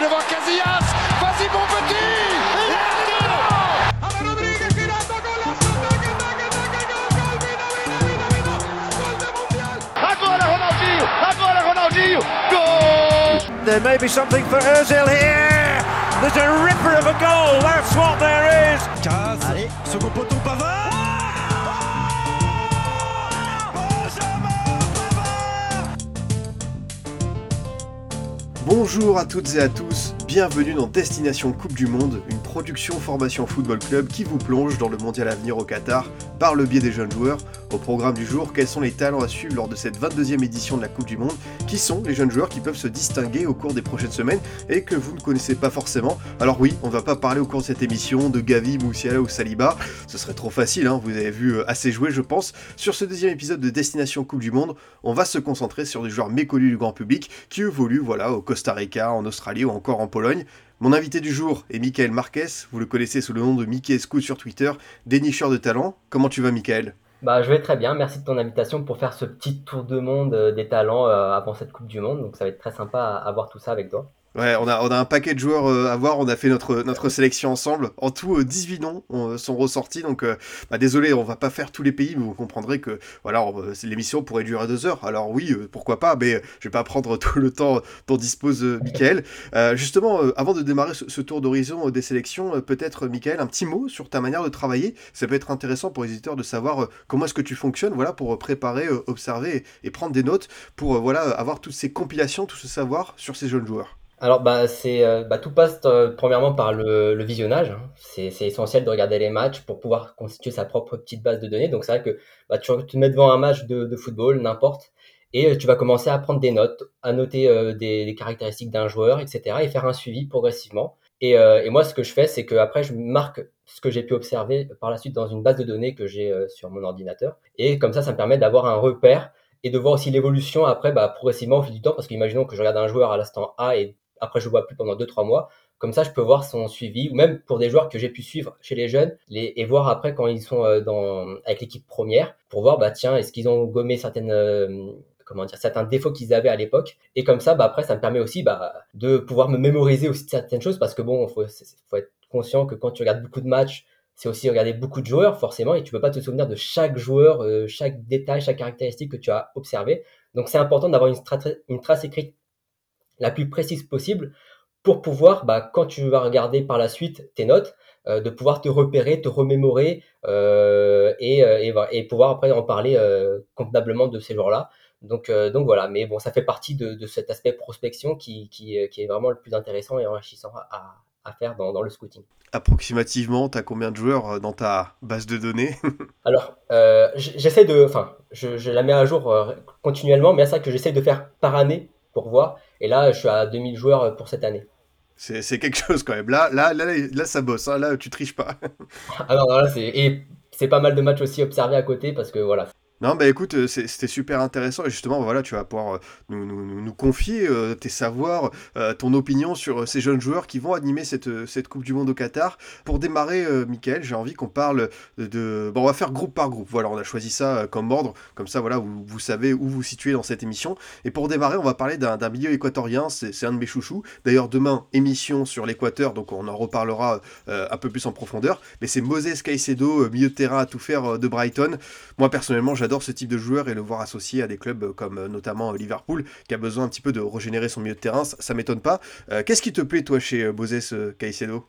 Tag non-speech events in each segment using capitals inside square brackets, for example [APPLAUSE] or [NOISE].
devant Casillas. Vas-y mon petit! There may be something for Ozil here. There's a ripper of a goal. That's what there is. Caz, second poteau Pavard Benjamin Pavard Bonjour à toutes et à tous, bienvenue dans Destination Coupe du Monde, une production Formation Football Club qui vous plonge dans le mondial à venir au Qatar par le biais des jeunes joueurs. Au programme du jour, quels sont les talents à suivre lors de cette 22e édition de la Coupe du Monde? Qui sont les jeunes joueurs qui peuvent se distinguer au cours des prochaines semaines et que vous ne connaissez pas forcément? Alors oui, on va pas parler au cours de cette émission de Gavi, Moussiala ou Saliba, ce serait trop facile, hein, vous avez vu euh, assez jouer je pense. Sur ce deuxième épisode de Destination Coupe du Monde, on va se concentrer sur des joueurs méconnus du grand public qui évoluent voilà, au Costa Rica, en Australie ou encore en Pologne. Mon invité du jour est Michael Marquez, vous le connaissez sous le nom de Mickey Scout sur Twitter, dénicheur de talent. Comment tu vas Michael? Bah, je vais très bien. Merci de ton invitation pour faire ce petit tour de monde euh, des talents euh, avant cette Coupe du Monde. Donc, ça va être très sympa à, à voir tout ça avec toi. Ouais, on a, un paquet de joueurs euh, à voir, on a fait notre, sélection ensemble. En tout, euh, 18 noms euh, sont ressortis, donc euh, bah, désolé, on va pas faire tous les pays, mais vous comprendrez que voilà, on- l'émission pourrait durer deux heures. Alors oui, pourquoi pas, mais je vais pas prendre [LAUGHS] tout le temps dont dispose Michael. Justement, avant de démarrer ce, tour d'horizon des sélections, peut-être, Michael, un petit mot sur ta manière de travailler. Ça peut être intéressant pour les éditeurs de savoir comment est-ce que tu fonctionnes, voilà, pour préparer, observer et, prendre des notes, pour avoir toutes ces compilations, tout ce savoir sur ces jeunes joueurs. Alors, bah, c'est, euh, bah, tout passe euh, premièrement par le, le visionnage. hein. C'est, c'est essentiel de regarder les matchs pour pouvoir constituer sa propre petite base de données. Donc, c'est vrai que bah, tu te mets devant un match de, de football, n'importe, et euh, tu vas commencer à prendre des notes, à noter euh, des, des caractéristiques d'un joueur, etc., et faire un suivi progressivement. Et, euh, et moi, ce que je fais, c'est que après, je marque ce que j'ai pu observer par la suite dans une base de données que j'ai euh, sur mon ordinateur. Et comme ça, ça me permet d'avoir un repère et de voir aussi l'évolution après, bah, progressivement au fil du temps. Parce qu'imaginons que je regarde un joueur à l'instant A et après je le vois plus pendant 2-3 mois. Comme ça, je peux voir son suivi, ou même pour des joueurs que j'ai pu suivre chez les jeunes, les, et voir après quand ils sont euh, dans, avec l'équipe première, pour voir, bah tiens, est-ce qu'ils ont gommé certaines, euh, comment dire, certains défauts qu'ils avaient à l'époque. Et comme ça, bah après, ça me permet aussi bah, de pouvoir me mémoriser aussi certaines choses, parce que bon, faut, faut être conscient que quand tu regardes beaucoup de matchs, c'est aussi regarder beaucoup de joueurs, forcément, et tu peux pas te souvenir de chaque joueur, euh, chaque détail, chaque caractéristique que tu as observé. Donc c'est important d'avoir une trace écrite la plus précise possible pour pouvoir, bah, quand tu vas regarder par la suite tes notes, euh, de pouvoir te repérer, te remémorer euh, et, euh, et, pouvoir après en parler euh, convenablement de ces joueurs-là. Donc, donc voilà, mais bon, ça fait partie de, de cet aspect prospection qui, qui, qui est vraiment le plus intéressant et enrichissant à, à faire dans, dans le scouting. Approximativement, tu as combien de joueurs dans ta base de données? [LAUGHS] Alors, j'essaie de, enfin, je, je la mets à jour continuellement, mais c'est ça que j'essaie de faire par année pour voir. Et là, je suis à 2000 joueurs euh, pour cette année. C'est quelque chose quand même. Là, là, là, là, ça bosse. hein. Là, tu triches pas. [LAUGHS] C'est et c'est pas mal de matchs aussi observés à côté parce que voilà. Non, bah écoute, euh, c'était super intéressant et justement, voilà, tu vas pouvoir euh, nous, nous- nous- confier euh, tes savoirs, ton opinion sur ces jeunes joueurs qui vont animer cette, cette Coupe du Monde au Qatar. Pour démarrer, euh, Michael, j'ai envie qu'on parle de, Bon, on va faire groupe par groupe. Voilà, on a choisi ça comme ordre, comme ça, voilà, vous, vous savez où vous situez dans cette émission. Et pour démarrer, on va parler d'un milieu équatorien, c'est un de mes chouchous. D'ailleurs, demain, émission sur l'Équateur, donc on en reparlera un peu plus en profondeur. Mais c'est Moses Caicedo, milieu de terrain à tout faire de Brighton. Moi personnellement, j'adore ce type de joueur et le voir associé à des clubs euh, comme euh, notamment euh, Liverpool, qui a besoin un petit peu de régénérer son milieu de terrain. Ça, m'étonne pas. Qu'est-ce qui te plaît toi chez euh, Caicedo?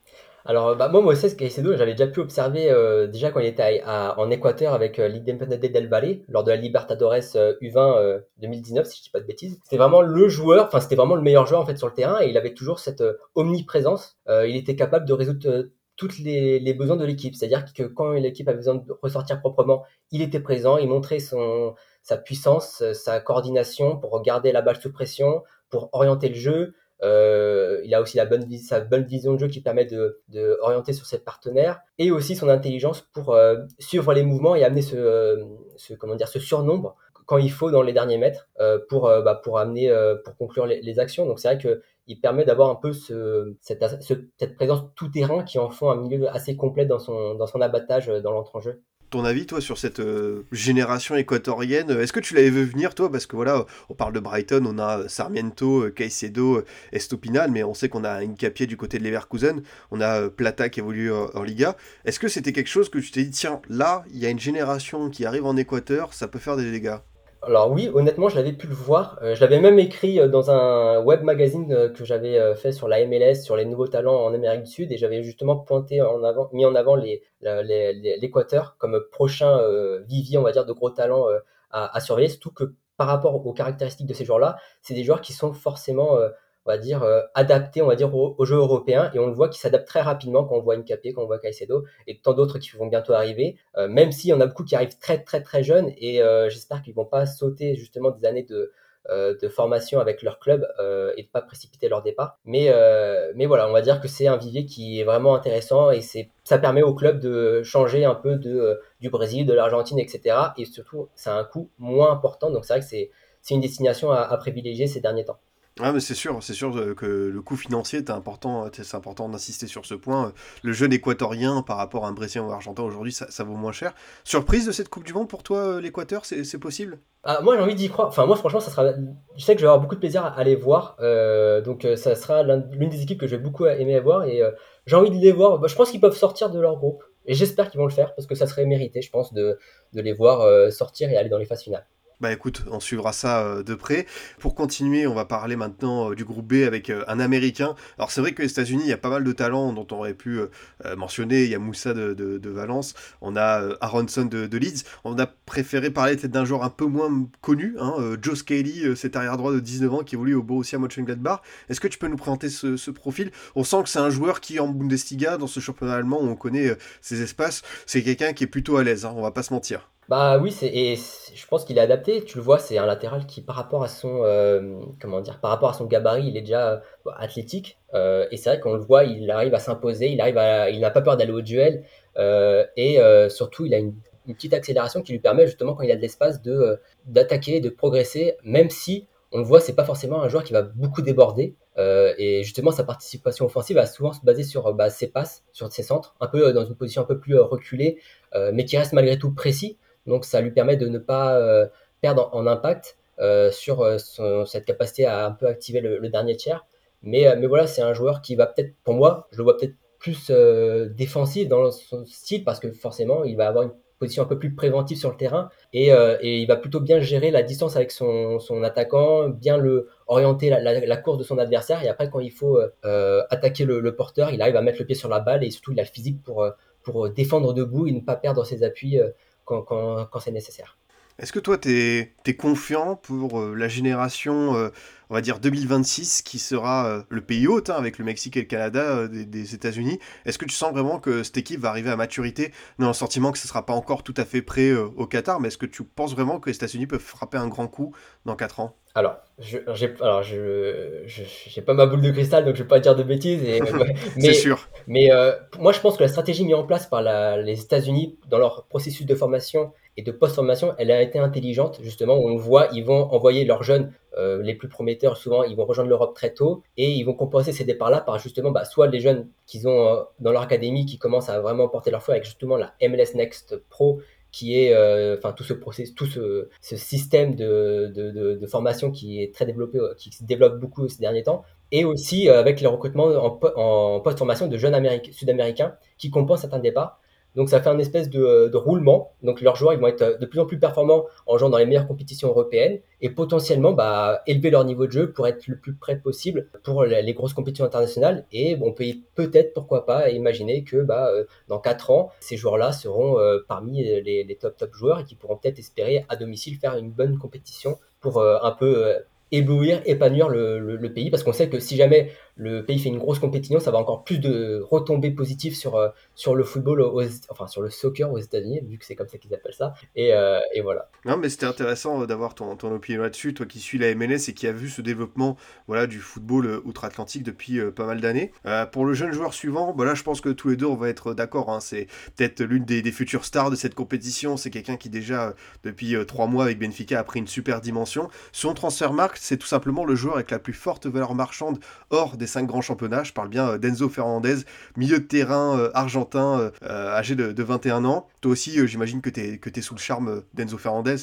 Alors, bah, moi, Moses Caicedo, j'avais déjà pu observer déjà quand il était à- en Équateur avec euh, l'Independiente del Valle lors de la Libertadores euh, U20 euh, 2019, si je dis pas de bêtises. C'était vraiment le joueur, enfin c'était vraiment le meilleur joueur en fait sur le terrain et il avait toujours cette omniprésence. Il était capable de résoudre toutes les, besoins de l'équipe, c'est-à-dire que quand l'équipe avait besoin de ressortir proprement, il était présent, il montrait son sa puissance, sa coordination pour garder la balle sous pression, pour orienter le jeu. Euh, il a aussi la bonne, sa bonne vision de jeu qui permet de, de orienter sur ses partenaires et aussi son intelligence pour euh, suivre les mouvements et amener ce, euh, ce, comment dire, ce surnombre quand il faut dans les derniers mètres pour, bah, pour amener, pour conclure les, les actions. Donc c'est vrai que il permet d'avoir un peu ce, cette, ce- cette présence tout terrain qui en font un milieu assez complet dans son, dans son abattage euh, dans l'entre-en-jeu. ton avis, toi, sur cette euh, génération équatorienne. Est-ce que tu l'avais vu venir, toi? Parce que voilà, on parle de Brighton, on a Sarmiento, euh, Caicedo, euh, Estopinal, mais on sait qu'on a Incapié du côté de Leverkusen, on a Plata qui évolue en, Liga. Est-ce que c'était quelque chose que tu t'es dit, tiens, là, il y a une génération qui arrive en Équateur, ça peut faire des dégâts? Alors oui, honnêtement, je l'avais pu le voir. je l'avais même écrit dans un web magazine que j'avais fait sur la MLS, sur les nouveaux talents en Amérique du Sud, et j'avais justement pointé en avant, mis en avant l'Équateur comme prochain euh, vivier, on va dire, de gros talents euh, à, surveiller, surtout que par rapport aux caractéristiques de ces joueurs-là, c'est des joueurs qui sont forcément, euh, on va dire, adaptés, on va dire, au, jeu européen, et on le voit qui s'adaptent très rapidement quand on voit Nkapé, quand on voit Caicedo, et tant d'autres qui vont bientôt arriver, même s'il y en a beaucoup qui arrivent très très très jeunes, et j'espère qu'ils vont pas sauter justement des années de euh, de formation avec leur club euh, et de pas précipiter leur départ. Mais, euh, mais voilà, on va dire que c'est un vivier qui est vraiment intéressant et c'est ça permet au club de changer un peu de, du Brésil, de l'Argentine, etc. Et surtout, ça a un coût moins important. Donc c'est vrai que c'est une destination à privilégier ces derniers temps. Ah mais c'est sûr, c'est sûr euh, que le coût financier est important, euh, c'est important d'insister sur ce point. Le jeune équatorien par rapport à un Brésilien ou un Argentin aujourd'hui, ça, vaut moins cher. Surprise de cette Coupe du Monde pour toi, euh, l'Équateur, c'est possible? Ah, Moi j'ai envie d'y croire. Enfin moi franchement, ça sera. Je sais que je vais avoir beaucoup de plaisir à aller voir. donc ça sera l'une des équipes que je vais beaucoup aimer voir et j'ai envie de les voir. Bah, je pense qu'ils peuvent sortir de leur groupe et j'espère qu'ils vont le faire parce que ça serait mérité, je pense, de, de les voir sortir et aller dans les phases finales. Bah écoute, on suivra ça euh, de près. Pour continuer, on va parler maintenant euh, du groupe B avec euh, un Américain. Alors c'est vrai que les États-Unis, il y a pas mal de talents dont on aurait pu mentionner. Il y a Moussa de, Valence, on a Aronson de, Leeds. On a préféré parler peut-être d'un joueur un peu moins connu, hein, Joe Scaly, cet arrière-droit de 19 ans qui évolue au Borussia Mönchengladbach. Est-ce que tu peux nous présenter ce, profil? On sent que c'est un joueur qui en Bundesliga, dans ce championnat allemand où on connaît ses espaces, c'est quelqu'un qui est plutôt à l'aise, hein, on va pas se mentir. Bah oui, c'est et je pense qu'il est adapté. Tu le vois, c'est un latéral qui, par rapport à son euh, comment dire, par rapport à son gabarit, il est déjà bah, athlétique. Euh, et c'est vrai qu'on le voit, il arrive à s'imposer, il arrive à, il n'a pas peur d'aller au duel. Euh, et surtout, il a une, petite accélération qui lui permet justement quand il a de l'espace de d'attaquer, de progresser, même si on le voit, c'est pas forcément un joueur qui va beaucoup déborder. et justement, sa participation offensive va souvent se baser sur bah, ses passes, sur ses centres, un peu dans une position un peu plus reculée, mais qui reste malgré tout précis. Donc ça lui permet de ne pas euh, perdre en, impact euh, sur euh, cette capacité à un peu activer le, dernier tiers. Mais, mais voilà, c'est un joueur qui va peut-être, pour moi, je le vois peut-être plus défensif dans son style parce que forcément, il va avoir une position un peu plus préventive sur le terrain et, et il va plutôt bien gérer la distance avec son, son attaquant, bien le orienter la, course de son adversaire et après quand il faut attaquer le, le, porteur, il arrive à mettre le pied sur la balle et surtout il a le physique pour, pour défendre debout et ne pas perdre ses appuis c'est nécessaire. Est-ce que toi, tu es, confiant pour euh, la génération, euh, on va dire 2026, qui sera euh, le pays hôte, hein, avec le Mexique et le Canada des, États-Unis Est-ce que tu sens vraiment que cette équipe va arriver à maturité dans le sentiment que ce ne sera pas encore tout à fait prêt au Qatar, mais est-ce que tu penses vraiment que les États-Unis peuvent frapper un grand coup dans 4 ans? Alors, je j'ai alors je j'ai pas ma boule de cristal donc je vais pas dire de bêtises et [LAUGHS] mais sûr. Mais euh, moi je pense que la stratégie mise en place par la, les États-Unis dans leur processus de formation et de post-formation, elle a été intelligente justement. On voit, ils vont envoyer leurs jeunes euh, les plus prometteurs souvent, ils vont rejoindre l'Europe très tôt et ils vont compenser ces départs-là par justement bah, soit les jeunes qu'ils ont euh, dans leur académie qui commencent à vraiment porter leur foi avec justement la MLS Next Pro qui est euh, enfin tout ce processus, tout ce, système de, de, formation qui est très développé, qui se développe beaucoup ces derniers temps, et aussi avec le recrutement en, en post-formation de jeunes sud-américains qui compensent certains départs. Donc ça fait un espèce de, roulement. Donc leurs joueurs ils vont être de plus en plus performants en jouant dans les meilleures compétitions européennes et potentiellement bah, élever leur niveau de jeu pour être le plus près possible pour les grosses compétitions internationales. Et on peut peut-être, pourquoi pas, imaginer que bah, euh, dans 4 ans, ces joueurs-là seront euh, parmi les, top top joueurs et qui pourront peut-être espérer à domicile faire une bonne compétition pour euh, un peu éblouir, épanouir le, pays, parce qu'on sait que si jamais le pays fait une grosse compétition, ça va encore plus de retombées positives sur, euh, sur le football, enfin sur le soccer aux États-Unis, vu que c'est comme ça qu'ils appellent ça. Et, euh, et, voilà. Non, mais c'était intéressant euh, d'avoir ton, ton opinion là-dessus, toi qui suis la MLS et qui a vu ce développement voilà, du football outre-Atlantique depuis pas mal d'années. pour le jeune joueur suivant, bah là, je pense que tous les deux, on va être d'accord. Hein, c'est peut-être l'une des, des, futures stars de cette compétition. C'est quelqu'un qui déjà, depuis trois mois avec Benfica, a pris une super dimension. Son transfert marque, c'est tout simplement le joueur avec la plus forte valeur marchande hors des cinq grands championnats. Je parle bien d'Enzo Fernandez, milieu de terrain argentin, âgé de, 21 ans. Toi aussi, j'imagine que tu es sous le charme d'Enzo Fernandez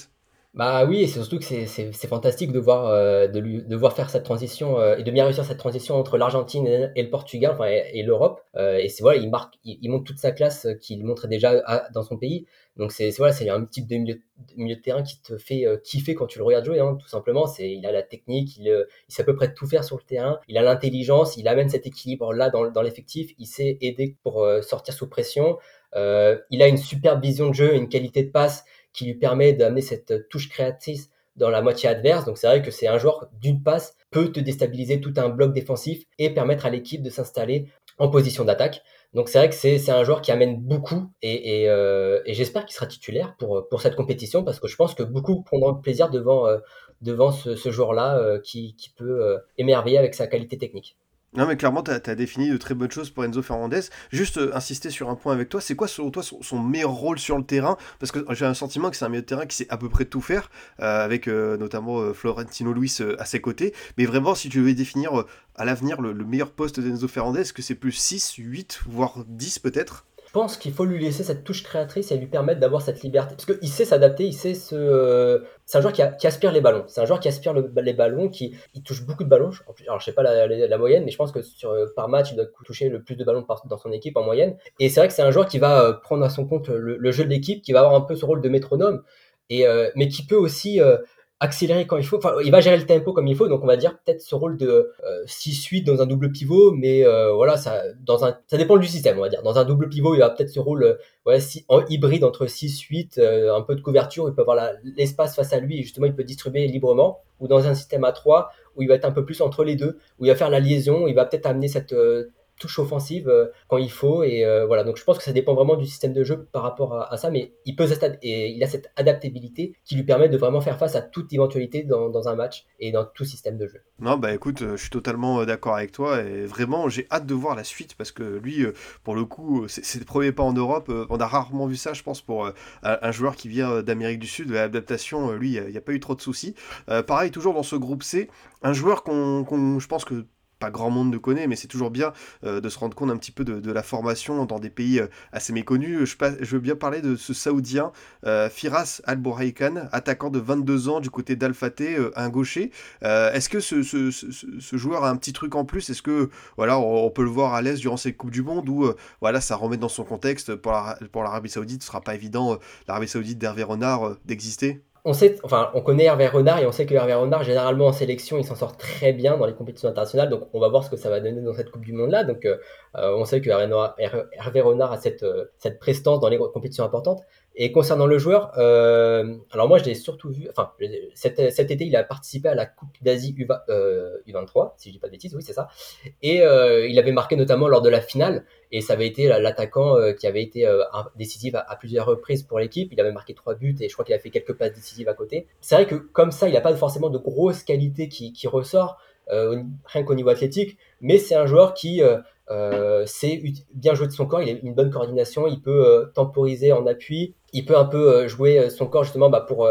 bah oui, et c'est surtout que c'est fantastique de voir, euh, de, lui, de voir faire cette transition euh, et de bien réussir cette transition entre l'Argentine et, le Portugal enfin, et, l'Europe. Euh, et c'est voilà, il marque, il, montre toute sa classe qu'il montrait déjà dans son pays. Donc c'est voilà, c'est un type de milieu, de milieu, de terrain qui te fait kiffer quand tu le regardes jouer, hein, tout simplement. C'est il a la technique, il, il sait à peu près tout faire sur le terrain, il a l'intelligence, il amène cet équilibre là dans, dans l'effectif, il sait aider pour sortir sous pression. il a une superbe vision de jeu, une qualité de passe qui lui permet d'amener cette touche créatrice dans la moitié adverse. Donc c'est vrai que c'est un joueur d'une passe peut te déstabiliser tout un bloc défensif et permettre à l'équipe de s'installer en position d'attaque. Donc c'est vrai que c'est un joueur qui amène beaucoup et, euh, j'espère qu'il sera titulaire pour, cette compétition parce que je pense que beaucoup prendront plaisir devant, euh, ce, joueur-là euh, qui, peut émerveiller avec sa qualité technique. Non, mais clairement, tu as, défini de très bonnes choses pour Enzo Fernandez. Juste euh, insister sur un point avec toi, c'est quoi selon toi son, meilleur rôle sur le terrain? Parce que j'ai un sentiment que c'est un milieu de terrain qui sait à peu près tout faire, euh, avec euh, notamment Florentino Luis à ses côtés. Mais vraiment, si tu veux définir à l'avenir le, le, meilleur poste d'Enzo Fernandez, est-ce que c'est plus 6, 8, voire 10 peut-être? Pense qu'il faut lui laisser cette touche créatrice et lui permettre d'avoir cette liberté. Parce qu'il sait s'adapter, il sait se. Euh, c'est un joueur qui, aspire les ballons. C'est un joueur qui aspire les ballons, qui il touche beaucoup de ballons. Alors, je sais pas la, moyenne, mais je pense que euh, par match, il doit toucher le plus de ballons dans son équipe en moyenne. Et c'est vrai que c'est un joueur qui va euh, prendre à son compte le, jeu de l'équipe, qui va avoir un peu ce rôle de métronome, et, mais qui peut aussi accélérer quand il faut. Enfin, il va gérer le tempo comme il faut. Donc, on va dire peut-être ce rôle de 6-8 euh, dans un double pivot, mais euh, voilà, ça, dans un, ça dépend du système, on va dire. Dans un double pivot, il va peut-être ce rôle euh, ouais, si, en hybride entre 6-8, un peu de couverture, il peut avoir l'espace face à lui et justement, il peut distribuer librement. Ou dans un système à 3 où il va être un peu plus entre les deux, où il va faire la liaison, il va peut-être amener cette touche offensive euh, quand il faut. Et euh, voilà, donc je pense que ça dépend vraiment du système de jeu par rapport à, ça, mais il, peut et il a cette adaptabilité qui lui permet de vraiment faire face à toute éventualité dans, un match et dans tout système de jeu. Non, bah écoute, euh, je suis totalement d'accord avec toi et vraiment j'ai hâte de voir la suite parce que lui, pour le coup, c'est le premier pas en Europe. On a rarement vu ça, je pense, pour un joueur qui vient d'Amérique du Sud. L'adaptation, lui, il n'y a, pas eu trop de soucis. pareil, toujours dans ce groupe C, un joueur qu'on, je pense que pas grand monde ne connaît, mais c'est toujours bien euh, de se rendre compte un petit peu de, la formation dans des pays euh, assez méconnus. Je, veux bien parler de ce Saoudien, euh, Firas Al Bourhaïkan, attaquant de 22 ans du côté d'Al un gaucher. Est-ce que ce, joueur a un petit truc en plus? Est-ce que on, peut le voir à l'aise durant cette Coupe du Monde ou voilà, ça remet dans son contexte pour l'Arabie Saoudite? Ce sera pas évident, l'Arabie Saoudite d'Hervé Renard, d'exister? On sait, enfin, on connaît Hervé Renard et on sait que Hervé Renard, généralement en sélection, il s'en sort très bien dans les compétitions internationales. Donc, on va voir ce que ça va donner dans cette Coupe du Monde-là. Donc, euh, euh, on sait que Hervé Renard a cette, euh, cette prestance dans les compétitions importantes. Et concernant le joueur, alors moi, je l'ai surtout vu, enfin, cet, été, il a participé à la Coupe d'Asie U23, si je dis pas de bêtises, oui, c'est ça. Et il avait marqué notamment lors de la finale. Et ça avait été l'attaquant euh, qui avait été euh, décisif à, plusieurs reprises pour l'équipe. Il avait marqué trois buts et je crois qu'il a fait quelques passes décisives à côté. C'est vrai que comme ça, il n'a pas forcément de grosses qualités qui, qui ressort, euh, rien qu'au niveau athlétique, mais c'est un joueur qui sait bien jouer de son corps, il a une bonne coordination, il peut temporiser en appui, il peut un peu jouer son corps justement bah, pour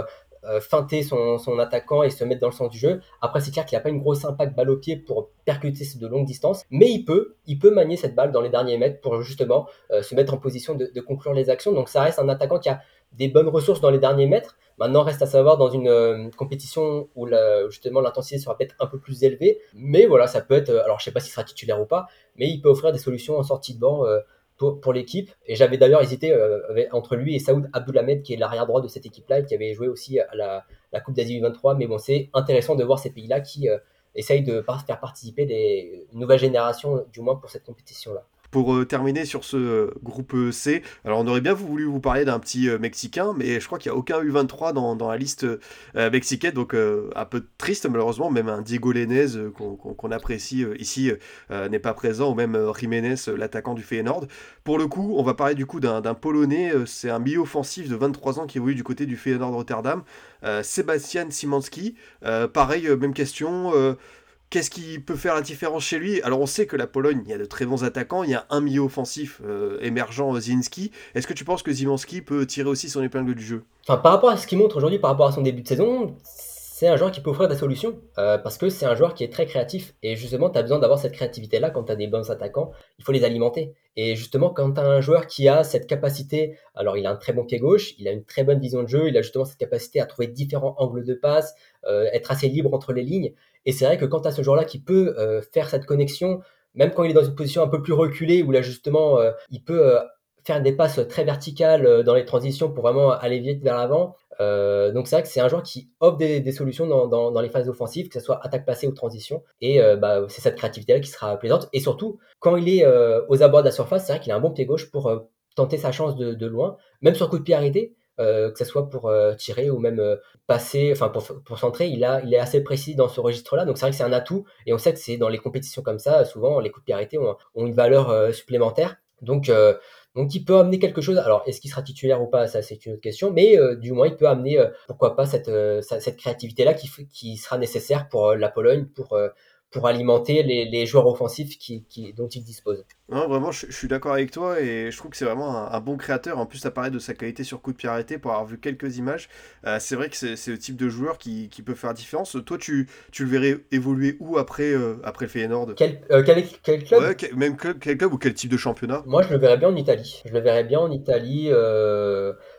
euh, feinter son, attaquant et se mettre dans le sens du jeu. Après, c'est clair qu'il n'a pas une grosse impact balle au pied pour percuter de longue distance, mais il peut, il peut manier cette balle dans les derniers mètres pour justement euh, se mettre en position de, conclure les actions. Donc ça reste un attaquant qui a des bonnes ressources dans les derniers mètres. Maintenant, reste à savoir dans une euh, compétition où justement l'intensité sera peut-être un peu plus élevée. Mais voilà, ça peut être, alors je sais pas s'il sera titulaire ou pas, mais il peut offrir des solutions en sortie de banc pour, l'équipe. Et j'avais d'ailleurs hésité euh, entre lui et Saoud Abdoulhamed, qui est l'arrière droit de cette équipe-là et qui avait joué aussi à la, la Coupe d'Asie U23. Mais bon, c'est intéressant de voir ces pays-là qui euh, essayent de faire participer des nouvelles générations, du moins pour cette compétition-là pour euh, terminer sur ce euh, groupe euh, C, alors on aurait bien voulu vous parler d'un petit Mexicain, mais je crois qu'il n'y a aucun U23 dans, la liste mexicaine, donc un peu triste malheureusement, même un Diego Lenez qu'on apprécie ici n'est pas présent, ou même Jiménez, l'attaquant du Feyenoord. Pour le coup, on va parler du coup d'un Polonais, c'est un milieu offensif de 23 ans qui évolue du côté du Feyenoord Rotterdam, Sébastien Simanski. pareil, même question Qu'est-ce qui peut faire la différence chez lui? Alors on sait que la Pologne, il y a de très bons attaquants, il y a un milieu offensif euh, émergent, Zinski. Est-ce que tu penses que Zimanski peut tirer aussi son épingle du jeu? Enfin, par rapport à ce qu'il montre aujourd'hui, par rapport à son début de saison, c'est un joueur qui peut offrir des solutions euh, parce que c'est un joueur qui est très créatif. Et justement, tu as besoin d'avoir cette créativité-là quand tu as des bons attaquants. Il faut les alimenter. Et justement, quand tu as un joueur qui a cette capacité, alors il a un très bon pied gauche, il a une très bonne vision de jeu, il a justement cette capacité à trouver différents angles de passe, euh, être assez libre entre les lignes. Et c'est vrai que quand tu as ce joueur-là qui peut euh, faire cette connexion, même quand il est dans une position un peu plus reculée, où là justement, il peut faire des passes très verticales dans les transitions pour vraiment aller vite vers l'avant, euh, donc c'est vrai que c'est un joueur qui offre des, solutions dans, les phases offensives, que ce soit attaque passée ou transition. Et euh, bah, c'est cette créativité-là qui sera plaisante. Et surtout, quand il est euh, aux abords de la surface, c'est vrai qu'il a un bon pied gauche pour tenter sa chance de, loin, même sur coup de pied arrêté. que ce soit pour tirer ou même passer, enfin pour, pour centrer, il, a, il est assez précis dans ce registre-là. Donc c'est vrai que c'est un atout. Et on sait que c'est dans les compétitions comme ça, souvent les coups de pied arrêtés ont une valeur supplémentaire. Donc donc il peut amener quelque chose. Alors est-ce qu'il sera titulaire ou pas Ça c'est une autre question. Mais euh, du moins il peut amener, euh, pourquoi pas cette, euh, cette créativité là qui, qui sera nécessaire pour la Pologne pour pour alimenter les, joueurs offensifs qui, dont il dispose. Non, vraiment, je, suis d'accord avec toi et je trouve que c'est vraiment un, bon créateur. En plus, ça paraît de sa qualité sur coup de pied arrêté pour avoir vu quelques images. Euh, c'est vrai que c'est le type de joueur qui, peut faire différence. Toi, tu, tu le verrais évoluer où après, euh, après le Feyenoord? Quel, euh, quel, club? Ouais, Même quel club ou quel type de championnat? Moi, je le verrais bien en Italie. Je le verrais bien en Italie.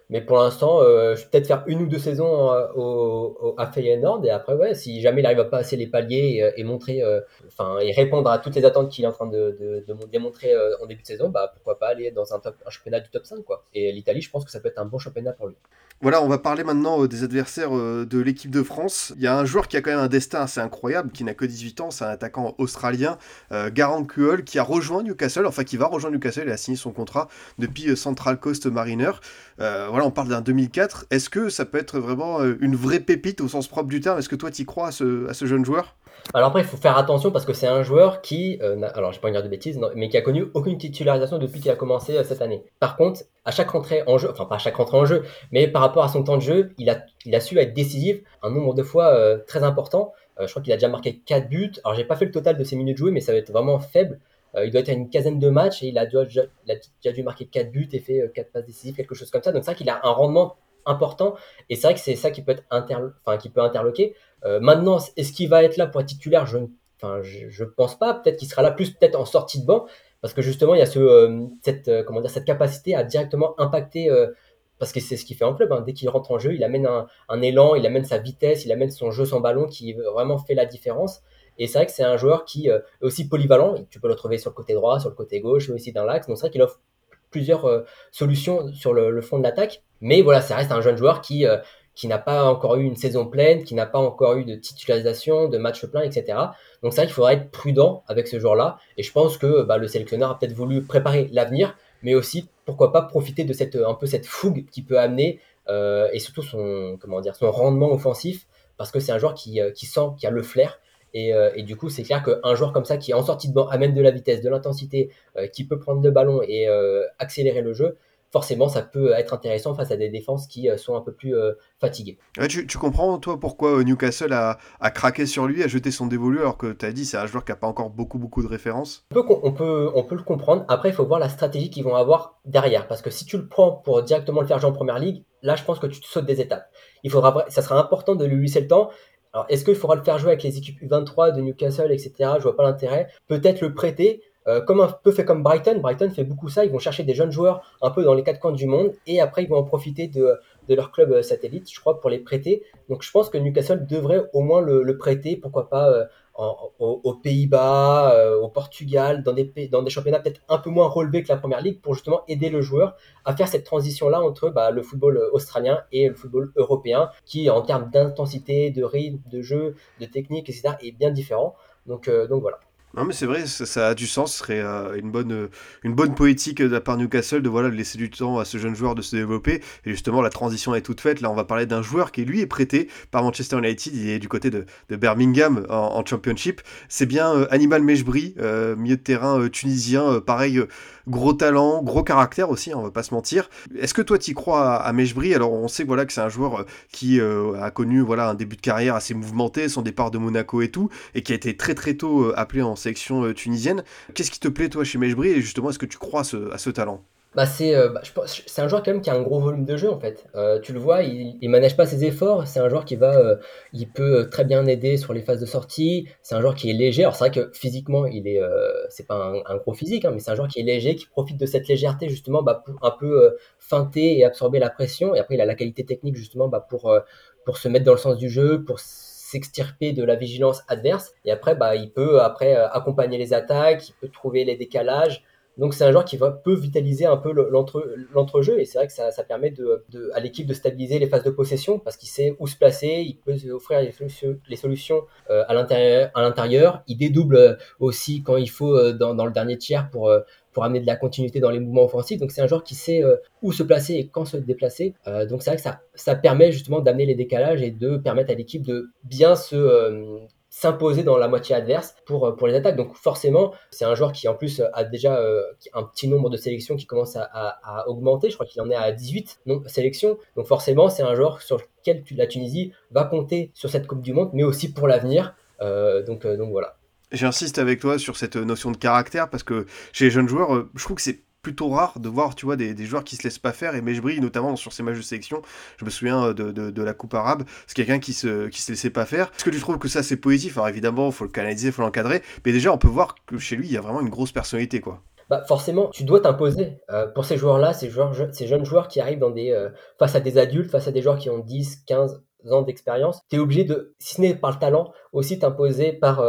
Mais pour l'instant, euh, je vais peut-être faire une ou deux saisons euh, au, à Feyenoord et après, ouais, si jamais il arrive à passer les paliers et, et montrer, euh, enfin, et répondre à toutes les attentes qu'il est en train de, de, de démontrer en début de saison, bah pourquoi pas aller dans un, top, un championnat du top 5 quoi. Et l'Italie, je pense que ça peut être un bon championnat pour lui. Voilà, on va parler maintenant des adversaires de l'équipe de France. Il y a un joueur qui a quand même un destin assez incroyable, qui n'a que 18 ans, c'est un attaquant australien, Garant Kuhl, qui a rejoint Newcastle, enfin qui va rejoindre Newcastle, il a signé son contrat depuis Central Coast Mariner. voilà, on parle d'un 2004. Est-ce que ça peut être vraiment une vraie pépite au sens propre du terme? Est-ce que toi, tu crois à ce, jeune joueur? Alors après, il faut faire attention parce que c'est un joueur qui, euh, alors je vais pas dire de bêtises, mais qui a connu aucune titularisation depuis qu'il a commencé cette année. Par contre, à chaque rentrée en jeu, enfin pas à chaque rentrée en jeu, mais par rapport à son temps de jeu, il a, su être décisif un nombre de fois très important. je crois qu'il a déjà marqué 4 buts. Alors j'ai pas fait le total de ses minutes jouées, mais ça va être vraiment faible. Il doit être à une quinzaine de matchs et il a déjà, dû marquer 4 buts et fait 4 passes décisives, quelque chose comme ça. Donc c'est vrai qu'il a un rendement important. Et c'est vrai que c'est ça qui peut être enfin, qui peut interloquer. Euh, maintenant, est-ce qu'il va être là pour être titulaire? Je enfin, je, pense pas. Peut-être qu'il sera là plus peut-être en sortie de banc, parce que justement, il y a ce, euh, cette, euh, comment dire, cette capacité à directement impacter. parce que c'est ce qu'il fait en club. Hein. Dès qu'il rentre en jeu, il amène un, élan, il amène sa vitesse, il amène son jeu sans ballon qui vraiment fait la différence. Et c'est vrai que c'est un joueur qui est aussi polyvalent. Tu peux le trouver sur le côté droit, sur le côté gauche, mais aussi dans l'axe. Donc c'est vrai qu'il offre plusieurs euh, solutions sur le, fond de l'attaque. Mais voilà, ça reste un jeune joueur qui, euh, qui n'a pas encore eu une saison pleine, qui n'a pas encore eu de titularisation, de match plein, etc. Donc c'est vrai qu'il faudra être prudent avec ce joueur-là. Et je pense que bah, le sélectionneur a peut-être voulu préparer l'avenir, mais aussi, pourquoi pas, profiter de cette, un peu cette fougue qui peut amener, euh, et surtout son, comment dire, son rendement offensif, parce que c'est un joueur qui, qui sent, qui a le flair, euh, et, du coup, c'est clair qu'un joueur comme ça qui en sortie de banc amène de la vitesse, de l'intensité, euh, qui peut prendre le ballon et euh, accélérer le jeu, forcément, ça peut être intéressant face à des défenses qui sont un peu plus fatiguées. tu, comprends, toi, pourquoi Newcastle a, craqué sur lui, a jeté son dévolu, alors que tu as dit c'est un joueur qui n'a pas encore beaucoup, beaucoup de références? On peut, on, peut, on peut le comprendre. Après, il faut voir la stratégie qu'ils vont avoir derrière. Parce que si tu le prends pour directement le faire jouer en première ligue, là, je pense que tu te sautes des étapes. Il faudra, ça sera important de lui laisser le temps alors, est-ce qu'il faudra le faire jouer avec les équipes U23 de Newcastle, etc. Je vois pas l'intérêt. Peut-être le prêter, euh, comme un peu fait comme Brighton. Brighton fait beaucoup ça. Ils vont chercher des jeunes joueurs un peu dans les quatre coins du monde et après ils vont en profiter de, leur club euh, satellite, je crois, pour les prêter. Donc je pense que Newcastle devrait au moins le, prêter, pourquoi pas euh, aux, Pays-Bas, euh, au Portugal, dans des, championnats peut-être un peu moins relevés que la Première Ligue, pour justement aider le joueur à faire cette transition-là entre bah, le football australien et le football européen, qui en termes d'intensité, de rythme, de jeu, de technique, etc., est bien différent. Donc, euh, donc voilà. Non, mais c'est vrai, ça, a du sens. Ce serait euh, une, bonne, euh, une bonne poétique de la part Newcastle de, voilà, laisser du temps à ce jeune joueur de se développer. Et justement, la transition est toute faite. Là, on va parler d'un joueur qui, lui, est prêté par Manchester United. Il est du côté de, de Birmingham en, Championship. C'est bien euh, Animal Mejbri, milieu de terrain tunisien, pareil gros talent, gros caractère aussi, hein, on va pas se mentir. Est-ce que toi tu crois à, Mejbri? Alors on sait voilà que c'est un joueur euh, qui euh, a connu voilà un début de carrière assez mouvementé, son départ de Monaco et tout, et qui a été très très tôt euh, appelé en sélection tunisienne. Qu'est-ce qui te plaît toi chez Mejbri? Et justement est-ce que tu crois à ce talent? Bah c'est euh, bah, un joueur quand même qui a un gros volume de jeu en fait. Euh, tu le vois, il, il manage pas ses efforts. C'est un joueur qui va, euh, il peut très bien aider sur les phases de sortie. C'est un joueur qui est léger. Alors c'est vrai que physiquement, il est, c'est pas un, un gros physique, hein, mais c'est un joueur qui est léger, qui profite de cette légèreté justement bah, pour un peu feinter et absorber la pression. Et après, il a la qualité technique justement bah, pour pour se mettre dans le sens du jeu, pour s'extirper de la vigilance adverse. Et après, bah, il peut après accompagner les attaques, il peut trouver les décalages. Donc c'est un joueur qui peut vitaliser un peu le- l'entre- l'entrejeu et c'est vrai que ça, permet à l'équipe de stabiliser les phases de possession parce qu'il sait où se placer, il peut offrir les solutions, euh, à l'intérieur. Il dédouble euh, aussi quand il faut euh, dans, le dernier tiers pour, amener de la continuité dans les mouvements offensifs. Donc c'est un joueur qui sait où se placer et quand se déplacer. Donc c'est vrai que ça, permet justement d'amener les décalages et de permettre à l'équipe de bien se... s'imposer dans la moitié adverse pour, euh, pour les attaques. Donc forcément, c'est un joueur qui en plus a déjà euh, un petit nombre de sélections qui commence à, augmenter. Je crois qu'il en est à 18 non, sélections. Donc forcément, c'est un joueur sur lequel la Tunisie va compter sur cette Coupe du Monde, mais aussi pour l'avenir. Euh, donc, donc voilà. J'insiste avec toi sur cette notion de caractère parce que chez les jeunes joueurs, je trouve que c'est plutôt rare de voir tu vois des, joueurs qui se laissent pas faire. Et Mejbri notamment sur ses matchs de sélection je me souviens euh, de, la coupe arabe c'est quelqu'un qui se qui se laissait pas faire. Est-ce que tu trouves que ça c'est positif? Alors évidemment faut le canaliser faut l'encadrer. Mais déjà on peut voir que chez lui il y a vraiment une grosse personnalité quoi. Bah forcément, tu dois t'imposer. Euh, pour ces joueurs-là, ces, joueurs, ces jeunes joueurs qui arrivent dans des, euh, face à des adultes, face à des joueurs qui ont 10, 15 ans d'expérience, tu es obligé de, si ce n'est par le talent, aussi t'imposer par,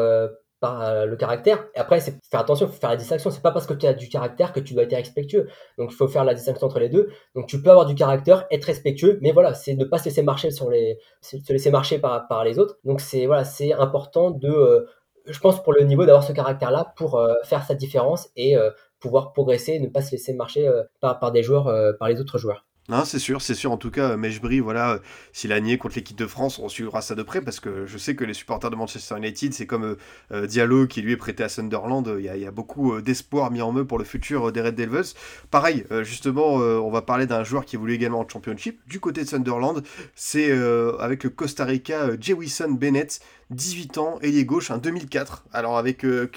par euh, le caractère. Et après, c'est faire attention, faut faire la distinction. C'est pas parce que tu as du caractère que tu dois être respectueux. Donc il faut faire la distinction entre les deux. Donc tu peux avoir du caractère, être respectueux, mais voilà, c'est ne pas se laisser marcher sur les, se se laisser marcher par, les autres. Donc c'est voilà, important de, euh, je pense pour le niveau d'avoir ce caractère-là pour euh, faire sa différence et pouvoir progresser ne pas se laisser marcher par, des joueurs, par les autres joueurs. C'est sûr, c'est sûr. En tout cas, Mejbri, voilà, euh, s'il a nié contre l'équipe de France, on suivra ça de près parce que je sais que les supporters de Manchester United, c'est comme euh, euh, Diallo qui lui est prêté à Sunderland. Il y a, beaucoup d'espoir mis en eux pour le futur des Red Devils. Pareil, justement, on va parler d'un joueur qui évolue également en Championship. Du côté de Sunderland, c'est avec le Costa Rica Jewison Bennett, 18 ans, ailier gauche, un 2004. Alors avec euh,